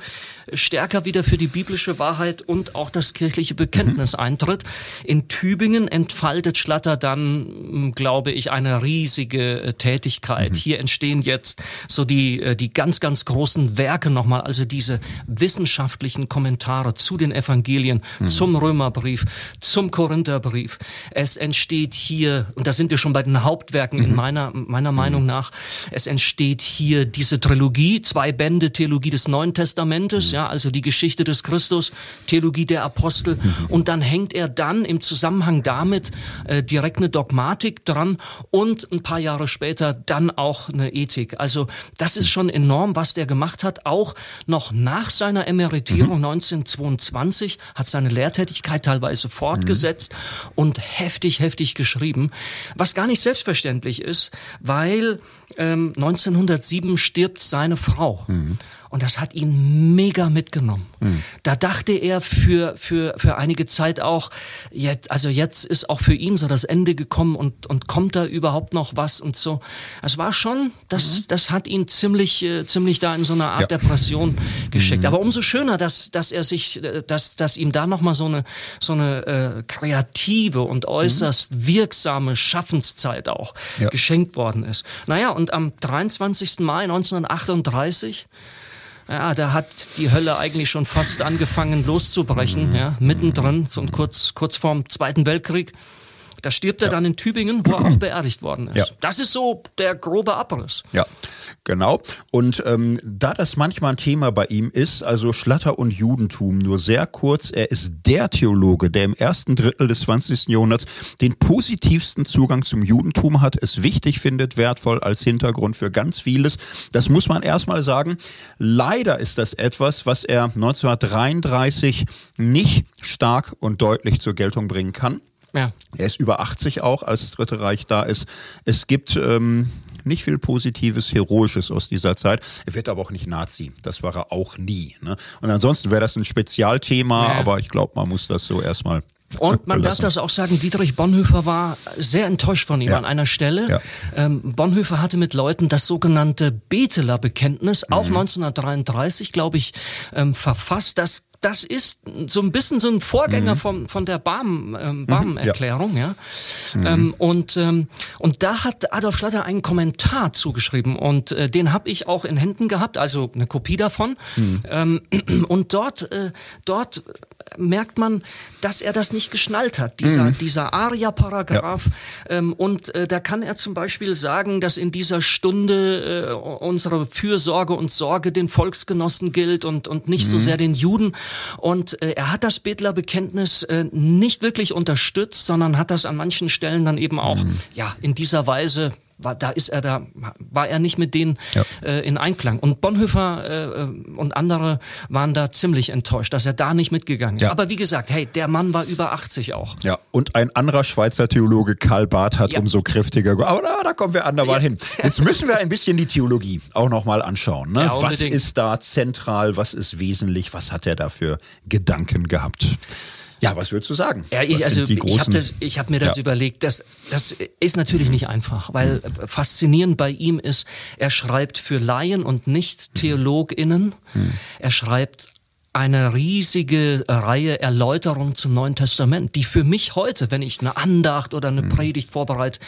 [SPEAKER 1] stärker wieder für die biblische Wahrheit und auch das kirchliche Bekenntnis mhm. eintritt. In Tübingen entfaltet Schlatter dann, hm, glaube ich, eine riesige Tätigkeit. Mhm. Hier entstehen jetzt so die, die ganz, ganz großen Werke nochmal, also diese wissenschaftlichen Kommentare zu den Evangelien, mhm. zum Römerbrief, zum Korintherbrief. Es entsteht hier, und da sind wir schon bei den Hauptwerken mhm. in meiner, meiner Meinung mhm. nach, es entsteht hier diese Trilogie, zwei Bände Theologie des Neuen Testamentes, mhm. ja, also die Geschichte des Christus, Theologie der Apostel, mhm. und dann hängt er dann im Zusammenhang damit äh, direkt eine Dogmatik dran und ein paar Jahre später dann auch eine Ethik. Also das ist schon enorm, was der gemacht hat, auch noch nach seiner Emeritierung mhm. 1922, hat seine Lehrtätigkeit teilweise fortgesetzt mhm. und heftig, heftig geschrieben, was gar nicht selbstverständlich ist, weil ähm, 1907 stirbt seine Frau. Mhm. Und das hat ihn mega mitgenommen. Mhm. Da dachte er für, für, für einige Zeit auch, jetzt, also jetzt ist auch für ihn so das Ende gekommen und, und kommt da überhaupt noch was und so. Es war schon, das, mhm. das hat ihn ziemlich, äh, ziemlich da in so eine Art ja. Depression geschickt. Mhm. Aber umso schöner, dass, dass er sich, äh, dass, dass ihm da nochmal so eine, so eine äh, kreative und äußerst mhm. wirksame Schaffenszeit auch ja. geschenkt worden ist. Naja, und am 23. Mai 1938 ja, da hat die Hölle eigentlich schon fast angefangen loszubrechen, mhm. ja, mittendrin, so kurz, kurz vorm Zweiten Weltkrieg. Da stirbt er ja. dann in Tübingen, wo er auch beerdigt worden ist. Ja. Das ist so der grobe Abriss.
[SPEAKER 2] Ja, genau. Und ähm, da das manchmal ein Thema bei ihm ist, also Schlatter und Judentum, nur sehr kurz, er ist der Theologe, der im ersten Drittel des 20. Jahrhunderts den positivsten Zugang zum Judentum hat, es wichtig findet, wertvoll als Hintergrund für ganz vieles. Das muss man erstmal sagen. Leider ist das etwas, was er 1933 nicht stark und deutlich zur Geltung bringen kann. Ja. Er ist über 80 auch, als das Dritte Reich da ist. Es gibt ähm, nicht viel Positives, Heroisches aus dieser Zeit. Er wird aber auch nicht Nazi. Das war er auch nie. Ne? Und ansonsten wäre das ein Spezialthema, ja. aber ich glaube, man muss das so erstmal
[SPEAKER 1] und man darf das auch sagen, Dietrich Bonhoeffer war sehr enttäuscht von ihm ja. an einer Stelle. Ja. Ähm, Bonhoeffer hatte mit Leuten das sogenannte Beteler-Bekenntnis, auch mhm. 1933, glaube ich, ähm, verfasst. Das das ist so ein bisschen so ein Vorgänger mhm. von, von der Barm, ähm, Barm-Erklärung, ja. ja. Mhm. Ähm, und, ähm, und da hat Adolf Schlatter einen Kommentar zugeschrieben und äh, den habe ich auch in Händen gehabt, also eine Kopie davon. Mhm. Ähm, <clears throat> und dort, äh, dort merkt man, dass er das nicht geschnallt hat, dieser, mhm. dieser Aria-Paragraph. Ja. Ähm, und äh, da kann er zum Beispiel sagen, dass in dieser Stunde äh, unsere Fürsorge und Sorge den Volksgenossen gilt und, und nicht mhm. so sehr den Juden. Und äh, er hat das Bettlerbekenntnis äh, nicht wirklich unterstützt, sondern hat das an manchen Stellen dann eben auch mhm. ja in dieser Weise war, da ist er da, war er nicht mit denen ja. äh, in Einklang. Und Bonhoeffer äh, und andere waren da ziemlich enttäuscht, dass er da nicht mitgegangen ist. Ja. Aber wie gesagt, hey, der Mann war über 80 auch.
[SPEAKER 2] Ja, und ein anderer Schweizer Theologe, Karl Barth, hat ja. umso kräftiger. Aber da, da kommen wir andermal hin. Jetzt müssen wir ein bisschen die Theologie auch nochmal anschauen. Ne? was ist da zentral, was ist wesentlich, was hat er da für Gedanken gehabt? Ja, was würdest du sagen?
[SPEAKER 1] Ja, ich, also ich habe hab mir das ja. überlegt. Das, das ist natürlich mhm. nicht einfach, weil mhm. faszinierend bei ihm ist, er schreibt für Laien und nicht TheologInnen. Mhm. Er schreibt eine riesige Reihe Erläuterungen zum Neuen Testament, die für mich heute, wenn ich eine Andacht oder eine mhm. Predigt vorbereite,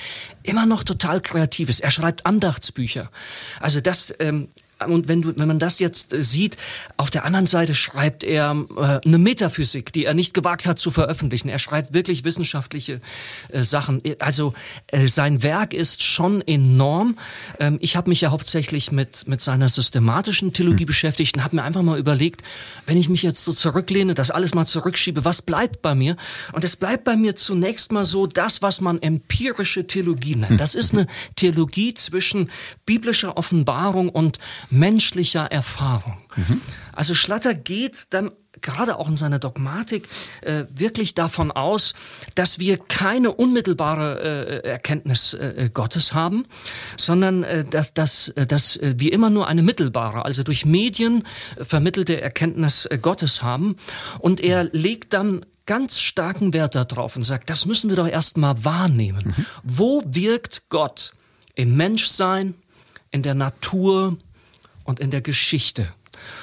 [SPEAKER 1] immer noch total kreativ ist. Er schreibt Andachtsbücher. Also das, ähm, und wenn du, wenn man das jetzt äh, sieht, auf der anderen Seite schreibt er äh, eine Metaphysik, die er nicht gewagt hat zu veröffentlichen. Er schreibt wirklich wissenschaftliche äh, Sachen. Also äh, sein Werk ist schon enorm. Ähm, ich habe mich ja hauptsächlich mit mit seiner systematischen Theologie mhm. beschäftigt und habe mir einfach mal überlegt, wenn ich mich jetzt so zurücklehne, das alles mal zurückschiebe, was bleibt bei mir? Und es bleibt bei mir zunächst mal so das, was man empirische Theologie nennt. Das ist eine Theologie zwischen biblischer Offenbarung und menschlicher Erfahrung. Mhm. Also Schlatter geht dann gerade auch in seiner Dogmatik äh, wirklich davon aus, dass wir keine unmittelbare äh, Erkenntnis äh, Gottes haben, sondern äh, dass, dass, äh, dass wir immer nur eine mittelbare, also durch Medien vermittelte Erkenntnis äh, Gottes haben. Und er legt dann ganz starken Wert darauf und sagt, das müssen wir doch erstmal wahrnehmen. Mhm. Wo wirkt Gott im Menschsein, in der Natur und in der Geschichte?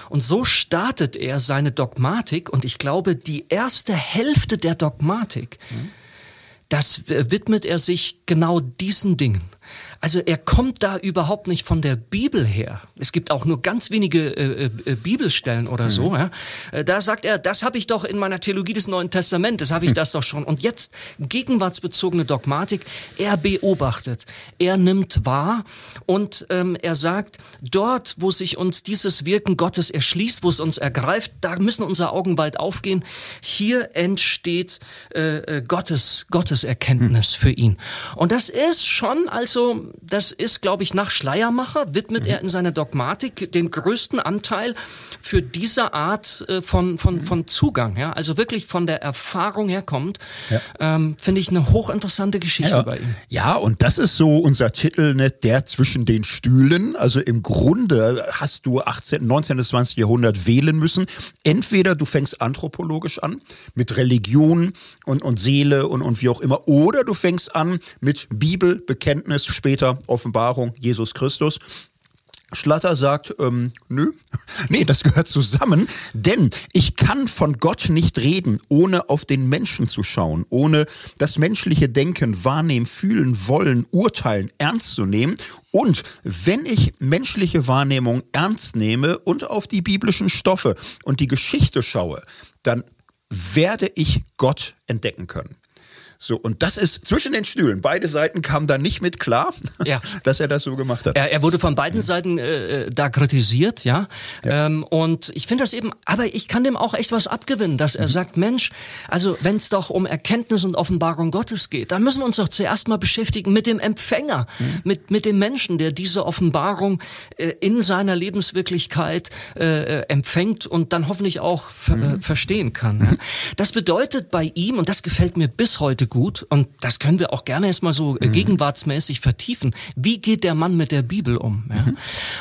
[SPEAKER 1] Und so startet er seine Dogmatik und ich glaube, die erste Hälfte der Dogmatik, mhm. das widmet er sich genau diesen Dingen. Also er kommt da überhaupt nicht von der Bibel her. Es gibt auch nur ganz wenige äh, äh, Bibelstellen oder mhm. so. Ja? Äh, da sagt er, das habe ich doch in meiner Theologie des Neuen Testamentes, habe ich mhm. das doch schon. Und jetzt gegenwartsbezogene Dogmatik. Er beobachtet, er nimmt wahr und ähm, er sagt, dort, wo sich uns dieses Wirken Gottes erschließt, wo es uns ergreift, da müssen unsere Augen weit aufgehen. Hier entsteht äh, äh Gottes Gottes Erkenntnis mhm. für ihn. Und das ist schon also das ist, glaube ich, nach Schleiermacher widmet mhm. er in seiner Dogmatik den größten Anteil für diese Art äh, von, von, mhm. von Zugang. Ja? Also wirklich von der Erfahrung herkommt. Ja. Ähm, Finde ich eine hochinteressante Geschichte
[SPEAKER 2] ja,
[SPEAKER 1] bei ihm.
[SPEAKER 2] Ja, und das ist so unser Titel, ne, der zwischen den Stühlen. Also im Grunde hast du 18., 19. bis 20. Jahrhundert wählen müssen. Entweder du fängst anthropologisch an, mit Religion und, und Seele und, und wie auch immer, oder du fängst an mit Bibel, Bekenntnis, später später Offenbarung Jesus Christus. Schlatter sagt, ähm, nö, <laughs> nee, das gehört zusammen, denn ich kann von Gott nicht reden, ohne auf den Menschen zu schauen, ohne das menschliche Denken, wahrnehmen, fühlen, wollen, urteilen, ernst zu nehmen. Und wenn ich menschliche Wahrnehmung ernst nehme und auf die biblischen Stoffe und die Geschichte schaue, dann werde ich Gott entdecken können. So, und das ist zwischen den Stühlen. Beide Seiten kamen da nicht mit klar, ja. <laughs> dass er das so gemacht hat.
[SPEAKER 1] Er, er wurde von beiden Seiten äh, äh, da kritisiert, ja. ja. Ähm, und ich finde das eben, aber ich kann dem auch echt was abgewinnen, dass er mhm. sagt, Mensch, also wenn es doch um Erkenntnis und Offenbarung Gottes geht, dann müssen wir uns doch zuerst mal beschäftigen mit dem Empfänger, mhm. mit, mit dem Menschen, der diese Offenbarung äh, in seiner Lebenswirklichkeit äh, empfängt und dann hoffentlich auch äh, mhm. verstehen kann. Mhm. Das bedeutet bei ihm, und das gefällt mir bis heute gut und das können wir auch gerne erstmal so äh, mhm. gegenwartsmäßig vertiefen. Wie geht der Mann mit der Bibel um? Ja? Mhm.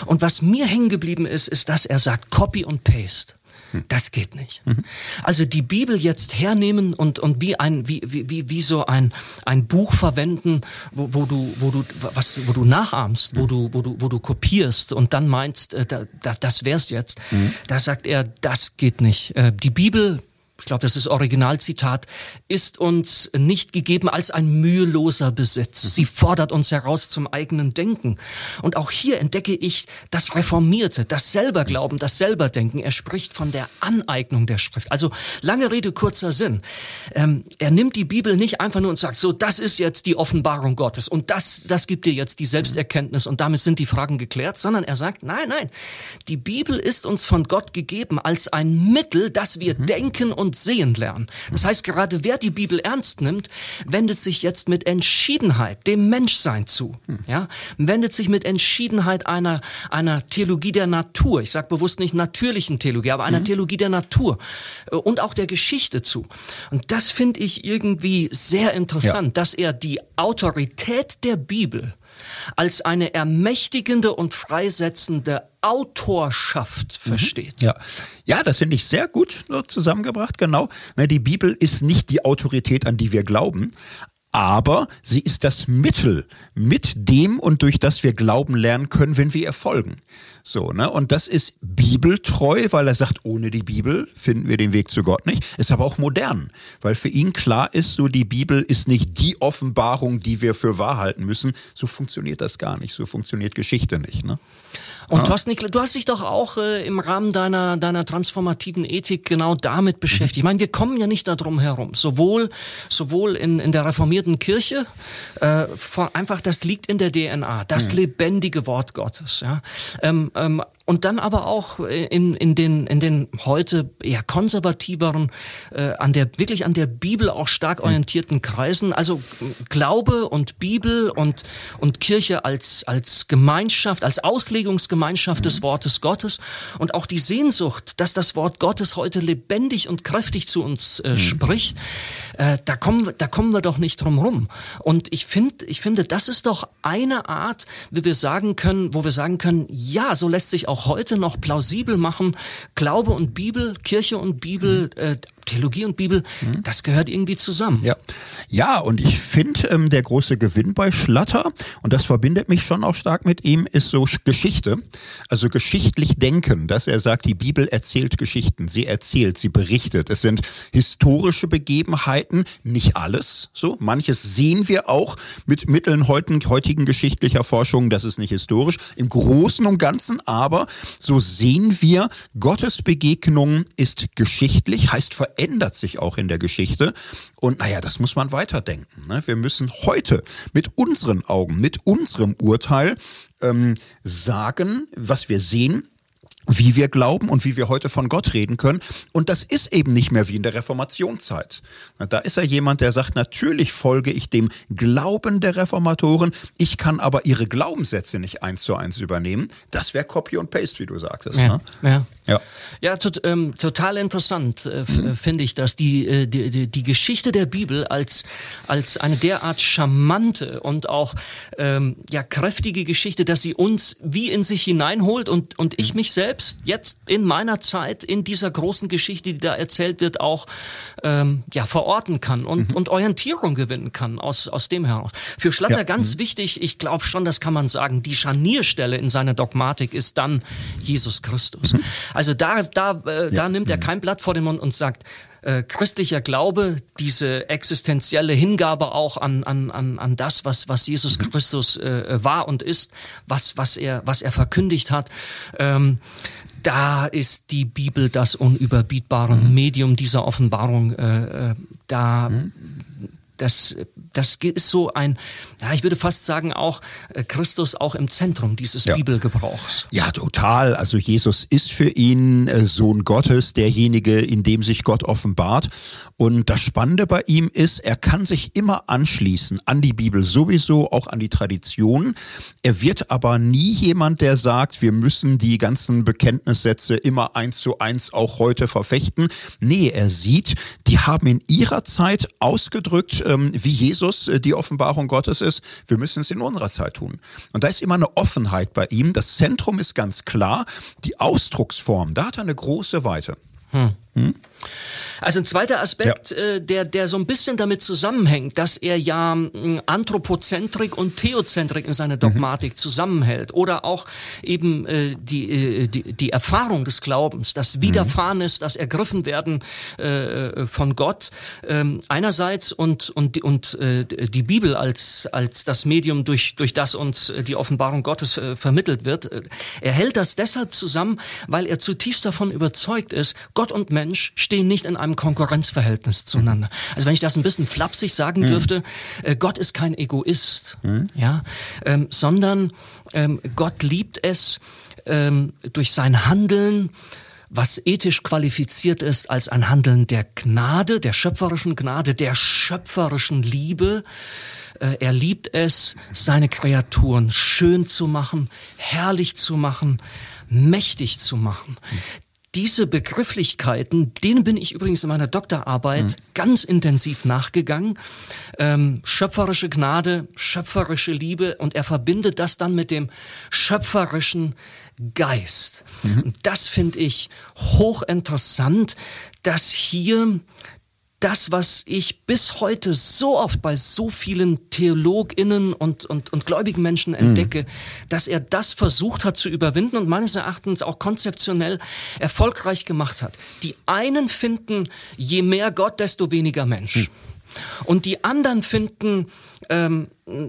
[SPEAKER 1] Und was mir hängen geblieben ist, ist, dass er sagt Copy und Paste. Mhm. Das geht nicht. Mhm. Also die Bibel jetzt hernehmen und, und wie ein, wie, wie, wie so ein, ein Buch verwenden, wo, wo du, wo du, was, wo du nachahmst, wo mhm. du, wo du, wo du kopierst und dann meinst, äh, da, das wär's jetzt. Da sagt er, das geht nicht. Äh, die Bibel ich glaube, das ist Originalzitat, ist uns nicht gegeben als ein müheloser Besitz. Sie fordert uns heraus zum eigenen Denken. Und auch hier entdecke ich das Reformierte, das Selberglauben, das Selberdenken. Er spricht von der Aneignung der Schrift. Also lange Rede, kurzer Sinn. Ähm, er nimmt die Bibel nicht einfach nur und sagt, so, das ist jetzt die Offenbarung Gottes und das, das gibt dir jetzt die Selbsterkenntnis und damit sind die Fragen geklärt, sondern er sagt, nein, nein, die Bibel ist uns von Gott gegeben als ein Mittel, dass wir mhm. denken und und sehen lernen. Das heißt, gerade wer die Bibel ernst nimmt, wendet sich jetzt mit Entschiedenheit dem Menschsein zu. Ja, wendet sich mit Entschiedenheit einer einer Theologie der Natur. Ich sage bewusst nicht natürlichen Theologie, aber einer mhm. Theologie der Natur äh, und auch der Geschichte zu. Und das finde ich irgendwie sehr interessant, ja. dass er die Autorität der Bibel als eine ermächtigende und freisetzende Autorschaft mhm. versteht.
[SPEAKER 2] Ja, ja das finde ich sehr gut zusammengebracht, genau. Die Bibel ist nicht die Autorität, an die wir glauben, aber sie ist das Mittel, mit dem und durch das wir Glauben lernen können, wenn wir ihr folgen. So, ne? Und das ist bibeltreu, weil er sagt, ohne die Bibel finden wir den Weg zu Gott nicht. Ist aber auch modern, weil für ihn klar ist, so die Bibel ist nicht die Offenbarung, die wir für wahr halten müssen. So funktioniert das gar nicht. So funktioniert Geschichte nicht, ne?
[SPEAKER 1] Und ja. Thorsten, du hast dich doch auch äh, im Rahmen deiner, deiner transformativen Ethik genau damit beschäftigt. Mhm. Ich meine, wir kommen ja nicht darum herum. Sowohl, sowohl in, in der reformierten Kirche, äh, einfach das liegt in der DNA, das mhm. lebendige Wort Gottes. Ja? Ähm, ähm, und dann aber auch in, in, den, in den heute eher konservativeren, äh, an der, wirklich an der Bibel auch stark hm. orientierten Kreisen. Also Glaube und Bibel und, und Kirche als, als Gemeinschaft, als Auslegungsgemeinschaft des hm. Wortes Gottes und auch die Sehnsucht, dass das Wort Gottes heute lebendig und kräftig zu uns äh, mhm. spricht, äh, da, kommen, da kommen wir doch nicht drum rum. Und ich finde, ich finde, das ist doch eine Art, wie wir sagen können, wo wir sagen können, ja, so lässt sich auch auch heute noch plausibel machen. Glaube und Bibel, Kirche und Bibel, äh, Theologie und Bibel, mhm. das gehört irgendwie zusammen.
[SPEAKER 2] Ja, ja und ich finde, ähm, der große Gewinn bei Schlatter, und das verbindet mich schon auch stark mit ihm, ist so Geschichte, also geschichtlich denken, dass er sagt, die Bibel erzählt Geschichten, sie erzählt, sie berichtet. Es sind historische Begebenheiten, nicht alles, so. Manches sehen wir auch mit Mitteln heutigen geschichtlicher Forschung, das ist nicht historisch. Im Großen und Ganzen aber, so sehen wir, Gottes Begegnung ist geschichtlich, heißt verändert verändert sich auch in der Geschichte. Und naja, das muss man weiterdenken. Ne? Wir müssen heute mit unseren Augen, mit unserem Urteil ähm, sagen, was wir sehen, wie wir glauben und wie wir heute von Gott reden können. Und das ist eben nicht mehr wie in der Reformationszeit. Da ist er jemand, der sagt, natürlich folge ich dem Glauben der Reformatoren, ich kann aber ihre Glaubenssätze nicht eins zu eins übernehmen. Das wäre Copy und Paste, wie du sagtest.
[SPEAKER 1] Ja, ne? ja. Ja, ja tot, ähm, total interessant äh, mhm. finde ich dass die, äh, die, die, die Geschichte der Bibel als, als eine derart charmante und auch ähm, ja, kräftige Geschichte, dass sie uns wie in sich hineinholt und, und ich mhm. mich selbst jetzt in meiner Zeit in dieser großen Geschichte, die da erzählt wird, auch ähm, ja, verorten kann und, mhm. und Orientierung gewinnen kann aus, aus dem heraus. Für Schlatter ja. ganz mhm. wichtig, ich glaube schon, das kann man sagen, die Scharnierstelle in seiner Dogmatik ist dann Jesus Christus. Also da, da, äh, ja. da nimmt er kein Blatt vor den Mund und sagt, äh, christlicher Glaube, diese existenzielle Hingabe auch an, an, an, an das, was, was Jesus mhm. Christus äh, war und ist, was, was, er, was er verkündigt hat. Ähm, da ist die Bibel das unüberbietbare mhm. Medium dieser Offenbarung. Äh, äh da mhm das, das ist so ein, ja, ich würde fast sagen, auch äh, Christus auch im Zentrum dieses ja. Bibelgebrauchs.
[SPEAKER 2] Ja, total. Also Jesus ist für ihn äh, Sohn Gottes, derjenige, in dem sich Gott offenbart. Und das Spannende bei ihm ist, er kann sich immer anschließen an die Bibel, sowieso auch an die Tradition. Er wird aber nie jemand, der sagt, wir müssen die ganzen Bekenntnissätze immer eins zu eins auch heute verfechten. Nee, er sieht, die haben in ihrer Zeit ausgedrückt, ähm, wie Jesus äh, die Offenbarung Gottes ist. Wir müssen es in unserer Zeit tun. Und da ist immer eine Offenheit bei ihm. Das Zentrum ist ganz klar. Die Ausdrucksform, da hat er eine große Weite. Hm.
[SPEAKER 1] Hm? Also ein zweiter Aspekt, ja. äh, der, der so ein bisschen damit zusammenhängt, dass er ja äh, Anthropozentrik und Theozentrik in seiner Dogmatik mhm. zusammenhält oder auch eben äh, die, äh, die, die Erfahrung des Glaubens, das Widerfahrenes, das Ergriffen werden äh, von Gott ähm, einerseits und, und, und äh, die Bibel als, als das Medium, durch, durch das uns die Offenbarung Gottes äh, vermittelt wird. Er hält das deshalb zusammen, weil er zutiefst davon überzeugt ist, Gott und Mensch stehen nicht in einem Konkurrenzverhältnis zueinander. Also wenn ich das ein bisschen flapsig sagen mhm. dürfte, äh, Gott ist kein Egoist, mhm. ja, ähm, sondern ähm, Gott liebt es ähm, durch sein Handeln was ethisch qualifiziert ist als ein Handeln der Gnade, der schöpferischen Gnade, der schöpferischen Liebe. Äh, er liebt es, seine Kreaturen schön zu machen, herrlich zu machen, mächtig zu machen diese Begrifflichkeiten, denen bin ich übrigens in meiner Doktorarbeit mhm. ganz intensiv nachgegangen. Ähm, schöpferische Gnade, schöpferische Liebe und er verbindet das dann mit dem schöpferischen Geist. Mhm. Und das finde ich hochinteressant, dass hier das, was ich bis heute so oft bei so vielen TheologInnen und, und, und gläubigen Menschen mhm. entdecke, mhm. dass er das versucht hat zu überwinden und meines Erachtens auch konzeptionell erfolgreich gemacht hat. Die einen finden, je mehr Gott, desto weniger Mensch. Mhm. Und die anderen finden, ähm,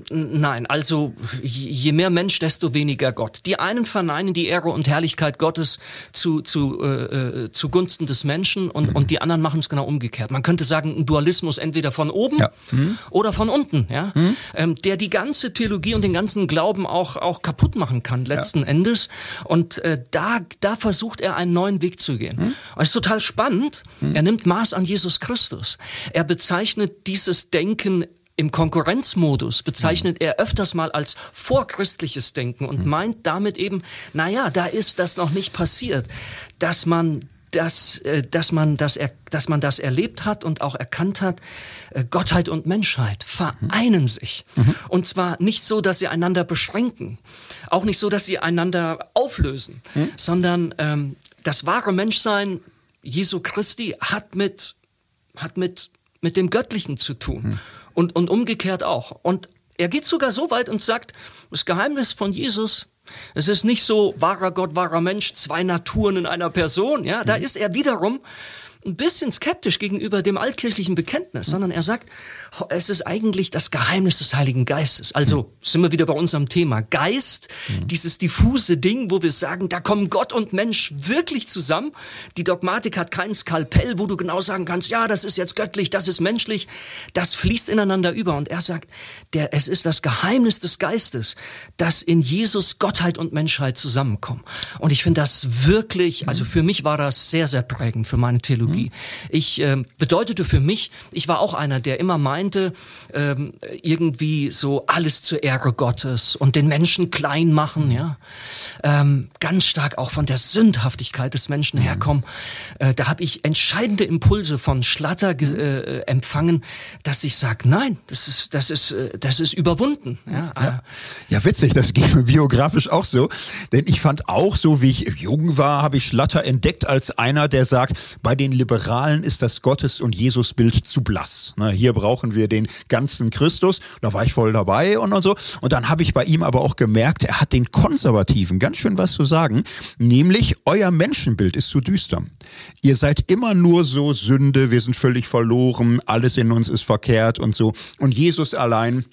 [SPEAKER 1] nein, also je mehr Mensch, desto weniger Gott. Die einen verneinen die Ehre und Herrlichkeit Gottes zu, zu, äh, äh zugunsten des Menschen und, mhm. und die anderen machen es genau umgekehrt. Man könnte sagen, ein Dualismus entweder von oben ja. mhm. oder von unten, ja, mhm. ähm, der die ganze Theologie und den ganzen Glauben auch, auch kaputt machen kann, letzten ja. Endes. Und äh, da, da versucht er einen neuen Weg zu gehen. Mhm. Es ist total spannend. Mhm. Er nimmt Maß an Jesus Christus. Er bezeichnet dieses Denken im Konkurrenzmodus bezeichnet er öfters mal als vorchristliches Denken und meint damit eben, naja, da ist das noch nicht passiert, dass man dass, äh, dass, man das er, dass man das erlebt hat und auch erkannt hat, äh, Gottheit und Menschheit vereinen sich. Mhm. Und zwar nicht so, dass sie einander beschränken, auch nicht so, dass sie einander auflösen, mhm. sondern ähm, das wahre Menschsein Jesu Christi hat mit, hat mit, mit dem Göttlichen zu tun. Mhm und, und umgekehrt auch. Und er geht sogar so weit und sagt, das Geheimnis von Jesus, es ist nicht so wahrer Gott, wahrer Mensch, zwei Naturen in einer Person, ja, da mhm. ist er wiederum ein bisschen skeptisch gegenüber dem altkirchlichen Bekenntnis, sondern er sagt, es ist eigentlich das Geheimnis des Heiligen Geistes. Also sind wir wieder bei unserem Thema Geist, mhm. dieses diffuse Ding, wo wir sagen, da kommen Gott und Mensch wirklich zusammen. Die Dogmatik hat kein Skalpell, wo du genau sagen kannst, ja, das ist jetzt göttlich, das ist menschlich. Das fließt ineinander über. Und er sagt, der, es ist das Geheimnis des Geistes, dass in Jesus Gottheit und Menschheit zusammenkommen. Und ich finde das wirklich, also für mich war das sehr, sehr prägend für meine Theologie. Ich äh, bedeutete für mich, ich war auch einer, der immer meinte, meinte, ähm, irgendwie so alles zur Ehre Gottes und den Menschen klein machen, ja. Ähm, ganz stark auch von der Sündhaftigkeit des Menschen mhm. herkommen. Äh, da habe ich entscheidende Impulse von Schlatter äh, empfangen, dass ich sage, nein, das ist, das ist, äh, das ist überwunden. Ja,
[SPEAKER 2] ja. ja witzig, das geht <laughs> biografisch auch so. Denn ich fand auch, so wie ich jung war, habe ich Schlatter entdeckt als einer, der sagt, bei den Liberalen ist das Gottes- und Jesusbild zu blass. Na, hier brauchen brauchen wir den ganzen Christus. Da war ich voll dabei und, und so. Und dann habe ich bei ihm aber auch gemerkt, er hat den Konservativen ganz schön was zu sagen, nämlich euer Menschenbild ist zu düster. Ihr seid immer nur so Sünde, wir sind völlig verloren, alles in uns ist verkehrt und so. Und Jesus allein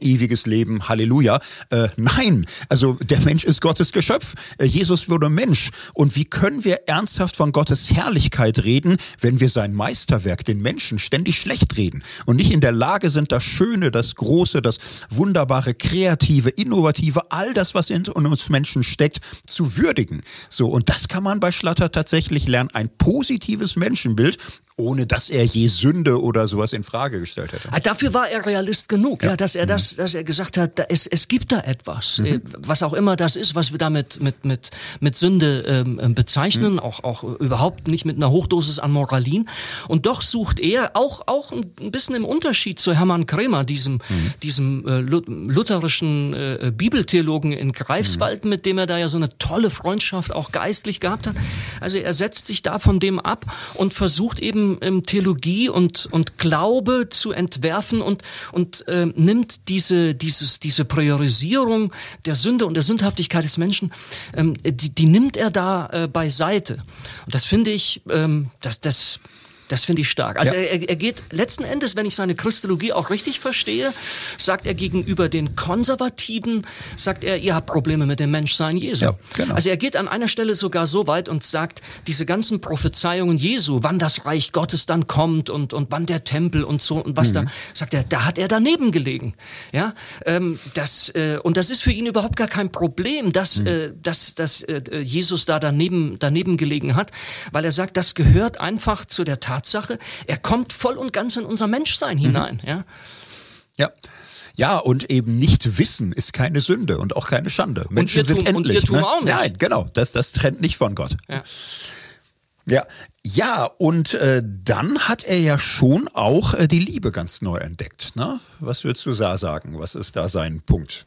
[SPEAKER 2] ewiges Leben, Halleluja. Äh, nein, also der Mensch ist Gottes Geschöpf. Äh, Jesus wurde Mensch. Und wie können wir ernsthaft von Gottes Herrlichkeit reden, wenn wir sein Meisterwerk, den Menschen, ständig schlecht reden und nicht in der Lage sind, das Schöne, das Große, das Wunderbare, Kreative, Innovative, all das, was in uns Menschen steckt, zu würdigen. So, und das kann man bei Schlatter tatsächlich lernen. Ein positives Menschenbild ohne dass er je Sünde oder sowas in Frage gestellt hätte.
[SPEAKER 1] Ah, dafür war er Realist genug, ja, ja dass er mhm. das, dass er gesagt hat, da, es, es gibt da etwas, mhm. Äh, was auch immer das ist, was wir damit mit mit mit Sünde ähm, ähm, bezeichnen, mhm. auch auch überhaupt nicht mit einer Hochdosis an Moralin. Und doch sucht er auch auch ein bisschen im Unterschied zu Hermann Kremer, diesem mhm. diesem äh, lutherischen äh, Bibeltheologen in Greifswald, mhm. mit dem er da ja so eine tolle Freundschaft auch geistlich gehabt hat. Also er setzt sich da von dem ab und versucht eben ähm, Theologie und, und Glaube zu entwerfen und, und ähm, nimmt diese, dieses, diese Priorisierung der Sünde und der Sündhaftigkeit des Menschen, ähm, die, die nimmt er da äh, beiseite. Und das finde ich, ähm, das, das das finde ich stark. Also ja. er, er geht letzten Endes, wenn ich seine Christologie auch richtig verstehe, sagt er gegenüber den Konservativen, sagt er, ihr habt Probleme mit dem Menschsein Jesu. Ja, genau. Also er geht an einer Stelle sogar so weit und sagt, diese ganzen Prophezeiungen Jesu, wann das Reich Gottes dann kommt und, und wann der Tempel und so und was mhm. da, sagt er, da hat er daneben gelegen. Ja, ähm, das, äh, und das ist für ihn überhaupt gar kein Problem, dass, mhm. äh, dass, dass äh, Jesus da daneben, daneben gelegen hat, weil er sagt, das gehört einfach zu der Tat Tatsache, er kommt voll und ganz in unser Menschsein hinein. Mhm. Ja.
[SPEAKER 2] ja. Ja, und eben nicht wissen ist keine Sünde und auch keine Schande. Menschen sind tun, endlich. Und
[SPEAKER 1] Irrtum ne? auch nicht.
[SPEAKER 2] Nein, genau. Das, das trennt nicht von Gott. Ja. Ja, ja und äh, dann hat er ja schon auch äh, die Liebe ganz neu entdeckt. Ne? Was würdest du da sagen? Was ist da sein Punkt?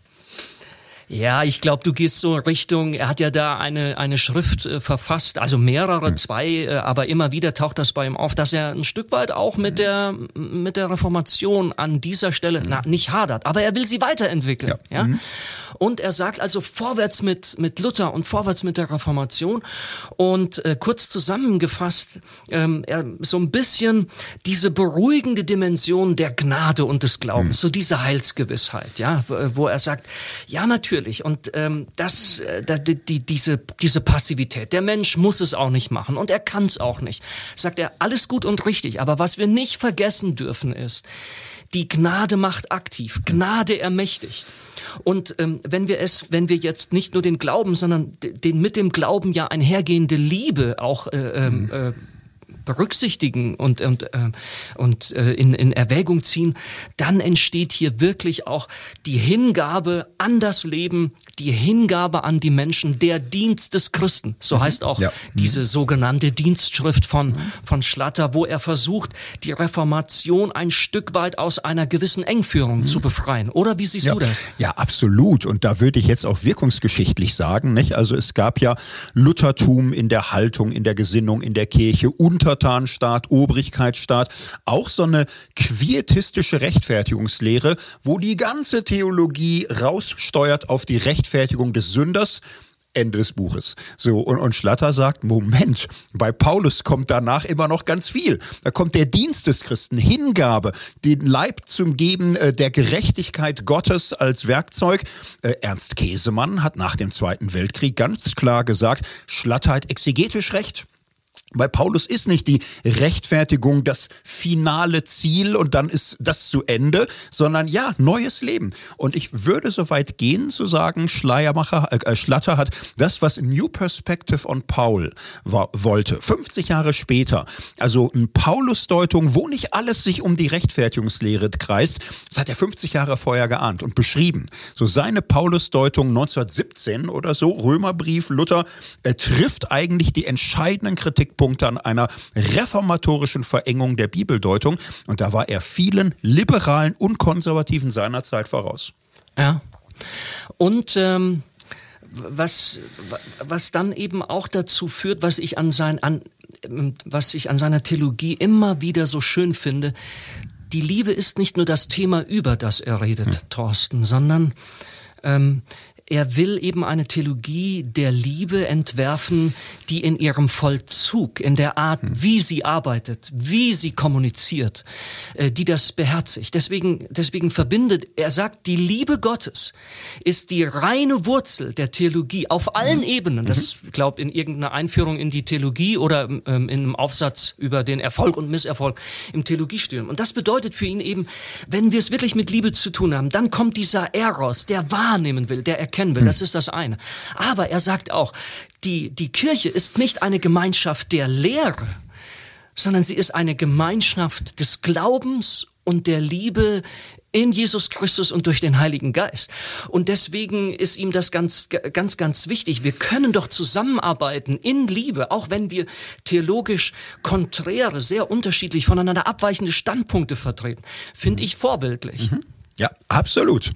[SPEAKER 1] Ja, ich glaube, du gehst so Richtung, er hat ja da eine, eine Schrift äh, verfasst, also mehrere, hm. zwei, äh, aber immer wieder taucht das bei ihm auf, dass er ein Stück weit auch mit der, mit der Reformation an dieser Stelle, na, nicht hadert, aber er will sie weiterentwickeln. Ja. ja? Mhm. Und er sagt also vorwärts mit, mit Luther und vorwärts mit der Reformation. Und äh, kurz zusammengefasst, ähm, er, so ein bisschen diese beruhigende Dimension der Gnade und des Glaubens, mhm. so diese Heilsgewissheit, ja, wo er sagt, ja natürlich, und ähm, das, äh, die, diese, diese Passivität, der Mensch muss es auch nicht machen und er kann es auch nicht. Sagt er, alles gut und richtig, aber was wir nicht vergessen dürfen ist, die Gnade macht aktiv, Gnade ermächtigt. Und ähm, wenn wir es, wenn wir jetzt nicht nur den Glauben, sondern den mit dem Glauben ja einhergehende Liebe auch äh, ähm, mhm. äh, berücksichtigen und, und, äh, und äh, in, in Erwägung ziehen, dann entsteht hier wirklich auch die Hingabe an das Leben, die Hingabe an die Menschen, der Dienst des Christen. So mhm. heißt auch ja. diese sogenannte Dienstschrift von, von Schlatter, wo er versucht, die Reformation ein Stück weit aus einer gewissen Engführung mhm. zu befreien. Oder wie siehst
[SPEAKER 2] ja.
[SPEAKER 1] du das?
[SPEAKER 2] Ja, absolut. Und da würde ich jetzt auch wirkungsgeschichtlich sagen, nicht? Also es gab ja Luthertum in der Haltung, in der Gesinnung, in der Kirche, Untertanstaat, Obrigkeitsstaat, auch so eine quietistische Rechtfertigungslehre, wo die ganze Theologie raussteuert auf die Rechtfertigung Rechtfertigung des Sünders. Ende des Buches. So, und, und Schlatter sagt, Moment, bei Paulus kommt danach immer noch ganz viel. Da kommt der Dienst des Christen, Hingabe, den Leib zum Geben äh, der Gerechtigkeit Gottes als Werkzeug. Äh, Ernst Käsemann hat nach dem Zweiten Weltkrieg ganz klar gesagt, Schlatter hat exegetisch recht. Bei Paulus ist nicht die Rechtfertigung das finale Ziel und dann ist das zu Ende, sondern ja, neues Leben. Und ich würde so weit gehen zu sagen, Schleiermacher, äh, Schlatter hat das, was New Perspective on Paul war, wollte, 50 Jahre später. Also eine Paulus-Deutung, wo nicht alles sich um die Rechtfertigungslehre kreist, das hat er 50 Jahre vorher geahnt und beschrieben. So seine Paulus-Deutung 1917 oder so, Römerbrief, Luther, er trifft eigentlich die entscheidenden Kritik Punkte an einer reformatorischen Verengung der Bibeldeutung. Und da war er vielen Liberalen und Konservativen seiner Zeit voraus.
[SPEAKER 1] Ja. Und ähm, was, was dann eben auch dazu führt, was ich an sein, an, was ich an seiner Theologie immer wieder so schön finde, die Liebe ist nicht nur das Thema, über das er redet, hm. Thorsten, sondern ähm, er will eben eine Theologie der Liebe entwerfen, die in ihrem Vollzug, in der Art, hm. wie sie arbeitet, wie sie kommuniziert, äh, die das beherzigt. Deswegen, deswegen verbindet, er sagt, die Liebe Gottes ist die reine Wurzel der Theologie auf allen mhm. Ebenen. Das mhm. glaubt in irgendeiner Einführung in die Theologie oder ähm, in einem Aufsatz über den Erfolg und Misserfolg im Theologiestudium. Und das bedeutet für ihn eben, wenn wir es wirklich mit Liebe zu tun haben, dann kommt dieser Eros, der wahrnehmen will, der erkennt, kennen will. Das hm. ist das eine. Aber er sagt auch, die, die Kirche ist nicht eine Gemeinschaft der Lehre, sondern sie ist eine Gemeinschaft des Glaubens und der Liebe in Jesus Christus und durch den Heiligen Geist. Und deswegen ist ihm das ganz, ganz, ganz wichtig. Wir können doch zusammenarbeiten in Liebe, auch wenn wir theologisch konträre, sehr unterschiedlich voneinander abweichende Standpunkte vertreten. Finde ich vorbildlich. Mhm.
[SPEAKER 2] Ja, absolut.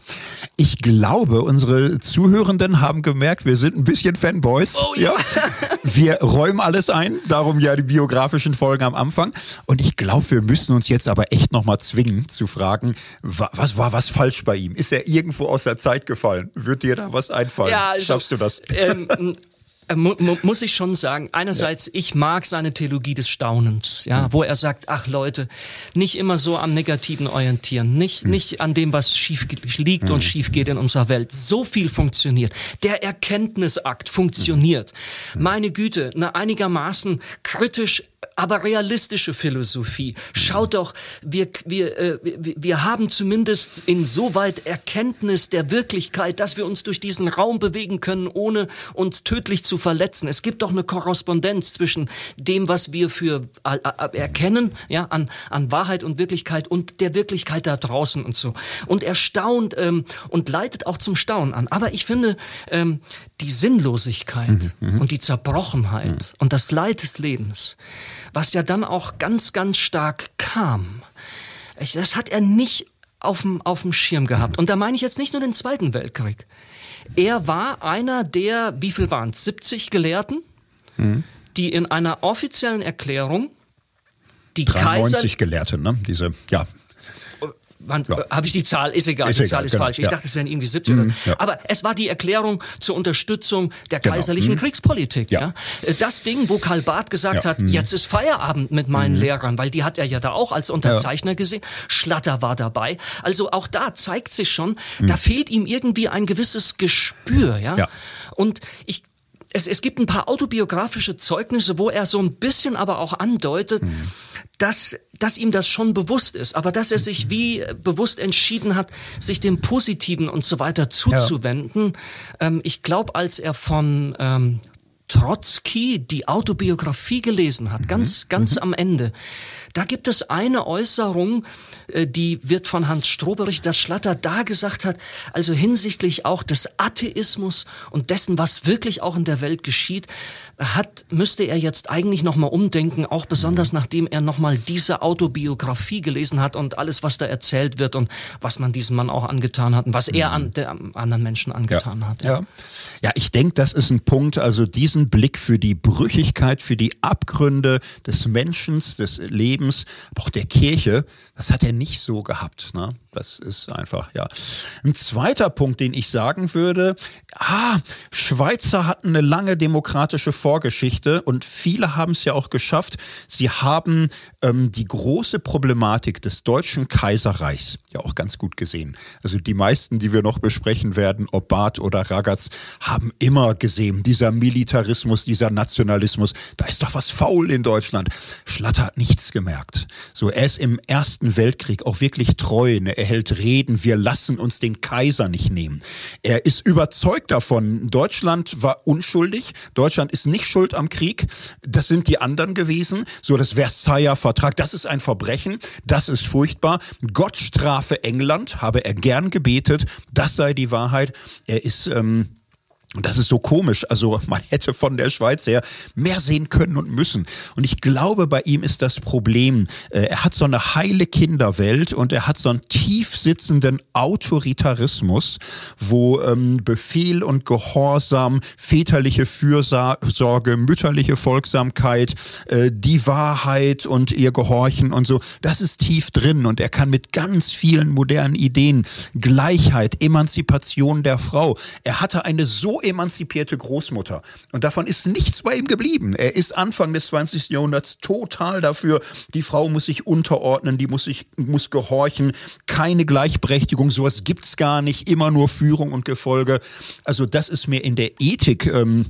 [SPEAKER 2] Ich glaube, unsere Zuhörenden haben gemerkt, wir sind ein bisschen Fanboys. Oh ja. ja. Wir räumen alles ein, darum ja die biografischen Folgen am Anfang. Und ich glaube, wir müssen uns jetzt aber echt nochmal zwingen zu fragen, was war was falsch bei ihm? Ist er irgendwo aus der Zeit gefallen? Wird dir da was einfallen? Ja, also, Schaffst du das? Ähm,
[SPEAKER 1] äh, muss ich schon sagen, einerseits, ja. ich mag seine Theologie des Staunens, ja, mhm. wo er sagt, ach Leute, nicht immer so am Negativen orientieren, nicht, mhm. nicht an dem, was schief liegt mhm. und schief geht in unserer Welt. So viel funktioniert. Der Erkenntnisakt funktioniert. Mhm. Meine Güte, eine einigermaßen kritisch aber realistische Philosophie. Schaut doch, wir, wir, äh, wir haben zumindest insoweit Erkenntnis der Wirklichkeit, dass wir uns durch diesen Raum bewegen können, ohne uns tödlich zu verletzen. Es gibt doch eine Korrespondenz zwischen dem, was wir für äh, äh, erkennen, ja, an, an Wahrheit und Wirklichkeit und der Wirklichkeit da draußen und so. Und er staunt ähm, und leitet auch zum Staunen an. Aber ich finde, ähm, die Sinnlosigkeit mhm, mhm. und die Zerbrochenheit mhm. und das Leid des Lebens, was ja dann auch ganz, ganz stark kam. Das hat er nicht auf dem, auf dem Schirm gehabt. Und da meine ich jetzt nicht nur den Zweiten Weltkrieg. Er war einer der, wie viel waren es, 70 Gelehrten, mhm. die in einer offiziellen Erklärung die
[SPEAKER 2] 93 Kaiser Gelehrte, ne? Diese, ja,
[SPEAKER 1] ja. Äh, habe ich die Zahl? Ist egal, ist die egal, Zahl ist genau, falsch. Ich ja. dachte, es wären irgendwie 70 mhm, ja. Aber es war die Erklärung zur Unterstützung der genau. kaiserlichen mhm. Kriegspolitik. Ja. Äh, das Ding, wo Karl Barth gesagt hat, mhm. jetzt ist Feierabend mit meinen mhm. Lehrern, weil die hat er ja da auch als Unterzeichner gesehen. Schlatter war dabei. Also auch da zeigt sich schon, mhm. da fehlt ihm irgendwie ein gewisses Gespür. Ja. Und ich es, es gibt ein paar autobiografische Zeugnisse, wo er so ein bisschen aber auch andeutet, mhm. Dass, dass ihm das schon bewusst ist, aber dass er sich wie bewusst entschieden hat, sich dem Positiven und so weiter zuzuwenden. Ja. Ähm, ich glaube, als er von ähm, Trotzki die Autobiografie gelesen hat, ganz, mhm. ganz mhm. am Ende, da gibt es eine Äußerung, äh, die wird von Hans Stroberich, dass Schlatter da gesagt hat, also hinsichtlich auch des Atheismus und dessen, was wirklich auch in der Welt geschieht, hat, müsste er jetzt eigentlich nochmal umdenken, auch besonders nachdem er nochmal diese Autobiografie gelesen hat und alles, was da erzählt wird und was man diesem Mann auch angetan hat und was er an der anderen Menschen angetan
[SPEAKER 2] ja.
[SPEAKER 1] hat.
[SPEAKER 2] Ja, ja, ja ich denke, das ist ein Punkt, also diesen Blick für die Brüchigkeit, für die Abgründe des Menschen, des Lebens, auch der Kirche, das hat er nicht so gehabt. Ne? Das ist einfach, ja. Ein zweiter Punkt, den ich sagen würde, ah, Schweizer hatten eine lange demokratische Vorgeschichte und viele haben es ja auch geschafft. Sie haben ähm, die große Problematik des deutschen Kaiserreichs ja auch ganz gut gesehen. Also die meisten, die wir noch besprechen werden, ob Barth oder Ragaz, haben immer gesehen, dieser Militarismus, dieser Nationalismus, da ist doch was faul in Deutschland. Schlatter hat nichts gemerkt. So, er ist im Ersten Weltkrieg auch wirklich treu. Ne? er hält Reden, wir lassen uns den Kaiser nicht nehmen. Er ist überzeugt davon, Deutschland war unschuldig, Deutschland ist nicht schuld am Krieg, das sind die anderen gewesen. So das Versailler Vertrag, das ist ein Verbrechen, das ist furchtbar. Gott strafe England, habe er gern gebetet, das sei die Wahrheit. Er ist ähm, und das ist so komisch. Also <laughs> man hätte von der Schweiz her mehr sehen können und müssen. Und ich glaube, bei ihm ist das Problem, äh, er hat so eine heile Kinderwelt und er hat so einen tief sitzenden Autoritarismus, wo ähm, Befehl und Gehorsam, väterliche Fürsorge, mütterliche Folgsamkeit, äh, die Wahrheit und ihr Gehorchen und so, das ist tief drin und er kann mit ganz vielen modernen Ideen, Gleichheit, Emanzipation der Frau, er hatte eine so emanzipierte Großmutter. Und davon ist nichts bei ihm geblieben. Er ist Anfang des 20. Jahrhunderts total dafür, die Frau muss sich unterordnen, die muss sich, muss gehorchen, keine Gleichberechtigung, sowas gibt's gar nicht, immer nur Führung und Gefolge. Also das ist mir in der Ethik ähm,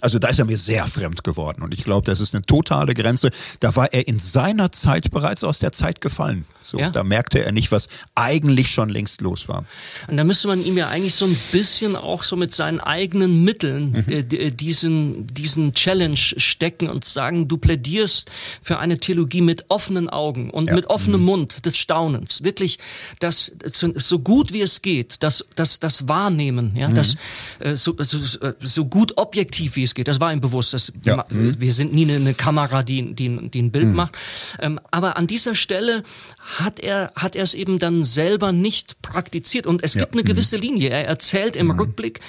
[SPEAKER 2] also da ist er mir sehr fremd geworden und ich glaube, das ist eine totale Grenze. Da war er in seiner Zeit bereits aus der Zeit gefallen. So, ja. Da merkte er nicht, was eigentlich schon längst los war.
[SPEAKER 1] Und da müsste man ihm ja eigentlich so ein bisschen auch so mit seinen eigenen Mitteln mhm. äh, diesen, diesen Challenge stecken und sagen, du plädierst für eine Theologie mit offenen Augen und ja. mit offenem mhm. Mund des Staunens. Wirklich das so gut wie es geht, das, das, das Wahrnehmen, ja, mhm. das äh, so, so, so gut objektiv wie es geht. Das war ihm bewusst. Das, ja. Wir sind nie eine Kamera, die, die, die ein Bild mhm. macht. Ähm, aber an dieser Stelle hat er, hat er es eben dann selber nicht praktiziert. Und es ja. gibt eine gewisse mhm. Linie. Er erzählt im mhm. Rückblick,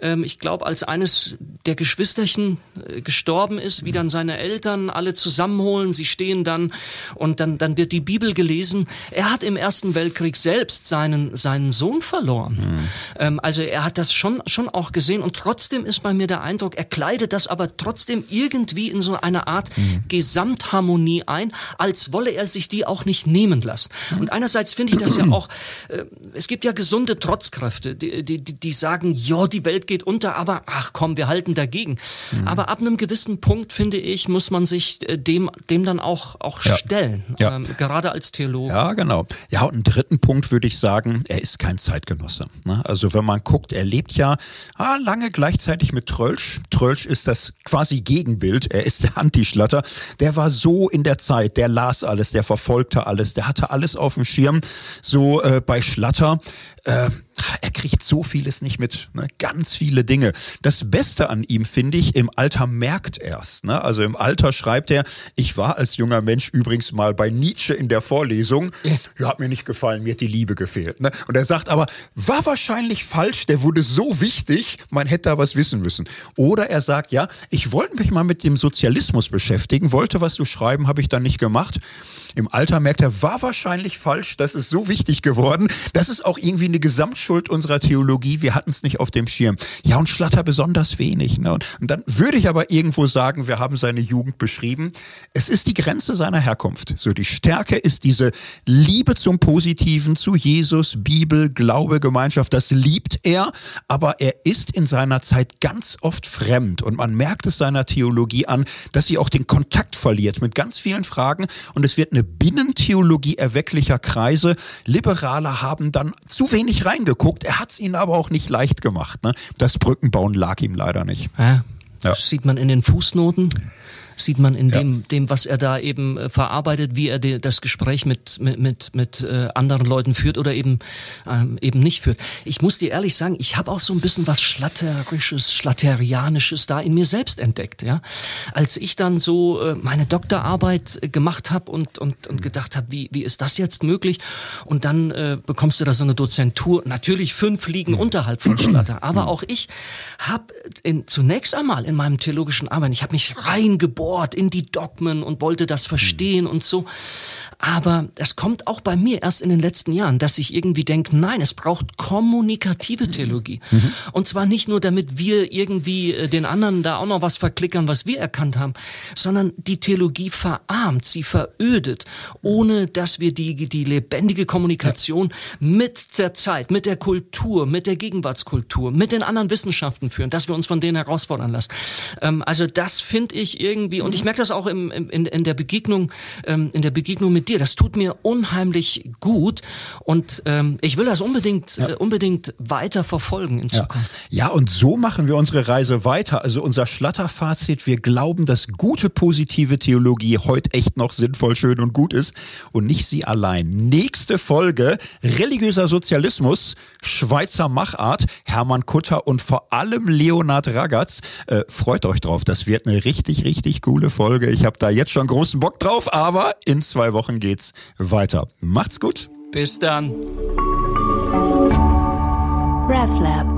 [SPEAKER 1] ähm, ich glaube, als eines der Geschwisterchen äh, gestorben ist, wie dann seine Eltern alle zusammenholen, sie stehen dann und dann, dann wird die Bibel gelesen. Er hat im Ersten Weltkrieg selbst seinen, seinen Sohn verloren. Mhm. Ähm, also er hat das schon, schon auch gesehen und trotzdem ist bei mir der Eindruck, er kleidet das aber trotzdem irgendwie in so eine Art mhm. Gesamtharmonie ein, als wolle er sich die auch nicht nehmen lassen. Und einerseits finde ich das ja auch, äh, es gibt ja gesunde Trotzkräfte, die, die, die sagen, ja, die Welt geht unter, aber ach komm, wir halten dagegen. Mhm. Aber ab einem gewissen Punkt, finde ich, muss man sich äh, dem, dem dann auch, auch ja. stellen, ja. Ähm, gerade als Theologe.
[SPEAKER 2] Ja, genau. Ja, und einen dritten Punkt würde ich sagen, er ist kein Zeitgenosse. Ne? Also wenn man guckt, er lebt ja ah, lange gleichzeitig mit Trölsch. Trölsch ist das quasi Gegenbild, er ist der Antischlatter. Der war so in der Zeit, der las alles, der verfolgte alles, der hatte alles auf dem Schirm. So äh, bei Schlatter, äh, er kriegt so vieles nicht mit, ne? ganz viele Dinge. Das Beste an ihm finde ich, im Alter merkt erst. Ne? Also im Alter schreibt er, ich war als junger Mensch übrigens mal bei Nietzsche in der Vorlesung. Ja, hat mir nicht gefallen, mir hat die Liebe gefehlt. Ne? Und er sagt aber, war wahrscheinlich falsch, der wurde so wichtig, man hätte da was wissen müssen. Oder er sagt, ja, ich wollte mich mal mit dem Sozialismus beschäftigen, wollte was zu schreiben, habe ich dann nicht gemacht. Im Alter merkt er, war wahrscheinlich falsch, das ist so wichtig geworden. Das ist auch irgendwie eine Gesamtschuld unserer Theologie. Wir hatten es nicht auf dem Schirm. Ja, und Schlatter besonders wenig. Ne? Und, und dann würde ich aber irgendwo sagen, wir haben seine Jugend beschrieben. Es ist die Grenze seiner Herkunft. So die Stärke ist diese Liebe zum Positiven, zu Jesus, Bibel, Glaube, Gemeinschaft. Das liebt er, aber er ist in seiner Zeit ganz oft fremd. Und man merkt es seiner Theologie an, dass sie auch den Kontakt verliert mit ganz vielen Fragen. Und es wird eine Binnentheologie erwecklicher Kreise. Liberale haben dann zu wenig reingeguckt. Er hat es ihnen aber auch nicht leicht gemacht. Ne? Das Brückenbauen lag ihm leider nicht.
[SPEAKER 1] Ja. Ja. Sieht man in den Fußnoten sieht man in ja. dem, dem, was er da eben äh, verarbeitet, wie er de, das Gespräch mit, mit, mit, mit äh, anderen Leuten führt oder eben, ähm, eben nicht führt. Ich muss dir ehrlich sagen, ich habe auch so ein bisschen was Schlatterisches, Schlatterianisches da in mir selbst entdeckt. Ja? Als ich dann so äh, meine Doktorarbeit äh, gemacht habe und, und, und gedacht habe, wie, wie ist das jetzt möglich? Und dann äh, bekommst du da so eine Dozentur. Natürlich fünf liegen mhm. unterhalb von Schlatter. <clears throat> Aber mhm. auch ich habe zunächst einmal in meinem theologischen Arbeit, ich habe mich reingeboren Wort, in die Dogmen und wollte das verstehen mhm. und so. Aber es kommt auch bei mir erst in den letzten Jahren, dass ich irgendwie denke, nein, es braucht kommunikative Theologie. Mhm. Und zwar nicht nur, damit wir irgendwie äh, den anderen da auch noch was verklickern, was wir erkannt haben, sondern die Theologie verarmt, sie verödet, ohne dass wir die, die lebendige Kommunikation mit der Zeit, mit der Kultur, mit der Gegenwartskultur, mit den anderen Wissenschaften führen, dass wir uns von denen herausfordern lassen. Ähm, also das finde ich irgendwie, und ich merke das auch im, in, in der Begegnung, ähm, in der Begegnung mit dir. Das tut mir unheimlich gut und ähm, ich will das unbedingt, ja. äh, unbedingt weiter verfolgen in
[SPEAKER 2] Zukunft. Ja. ja, und so machen wir unsere Reise weiter. Also unser Schlatterfazit, wir glauben, dass gute positive Theologie heute echt noch sinnvoll, schön und gut ist und nicht sie allein. Nächste Folge, religiöser Sozialismus, Schweizer Machart, Hermann Kutter und vor allem Leonhard Ragatz. Äh, freut euch drauf, das wird eine richtig, richtig coole Folge. Ich habe da jetzt schon großen Bock drauf, aber in zwei Wochen geht's weiter. Macht's gut.
[SPEAKER 1] Bis dann.
[SPEAKER 3] RefLab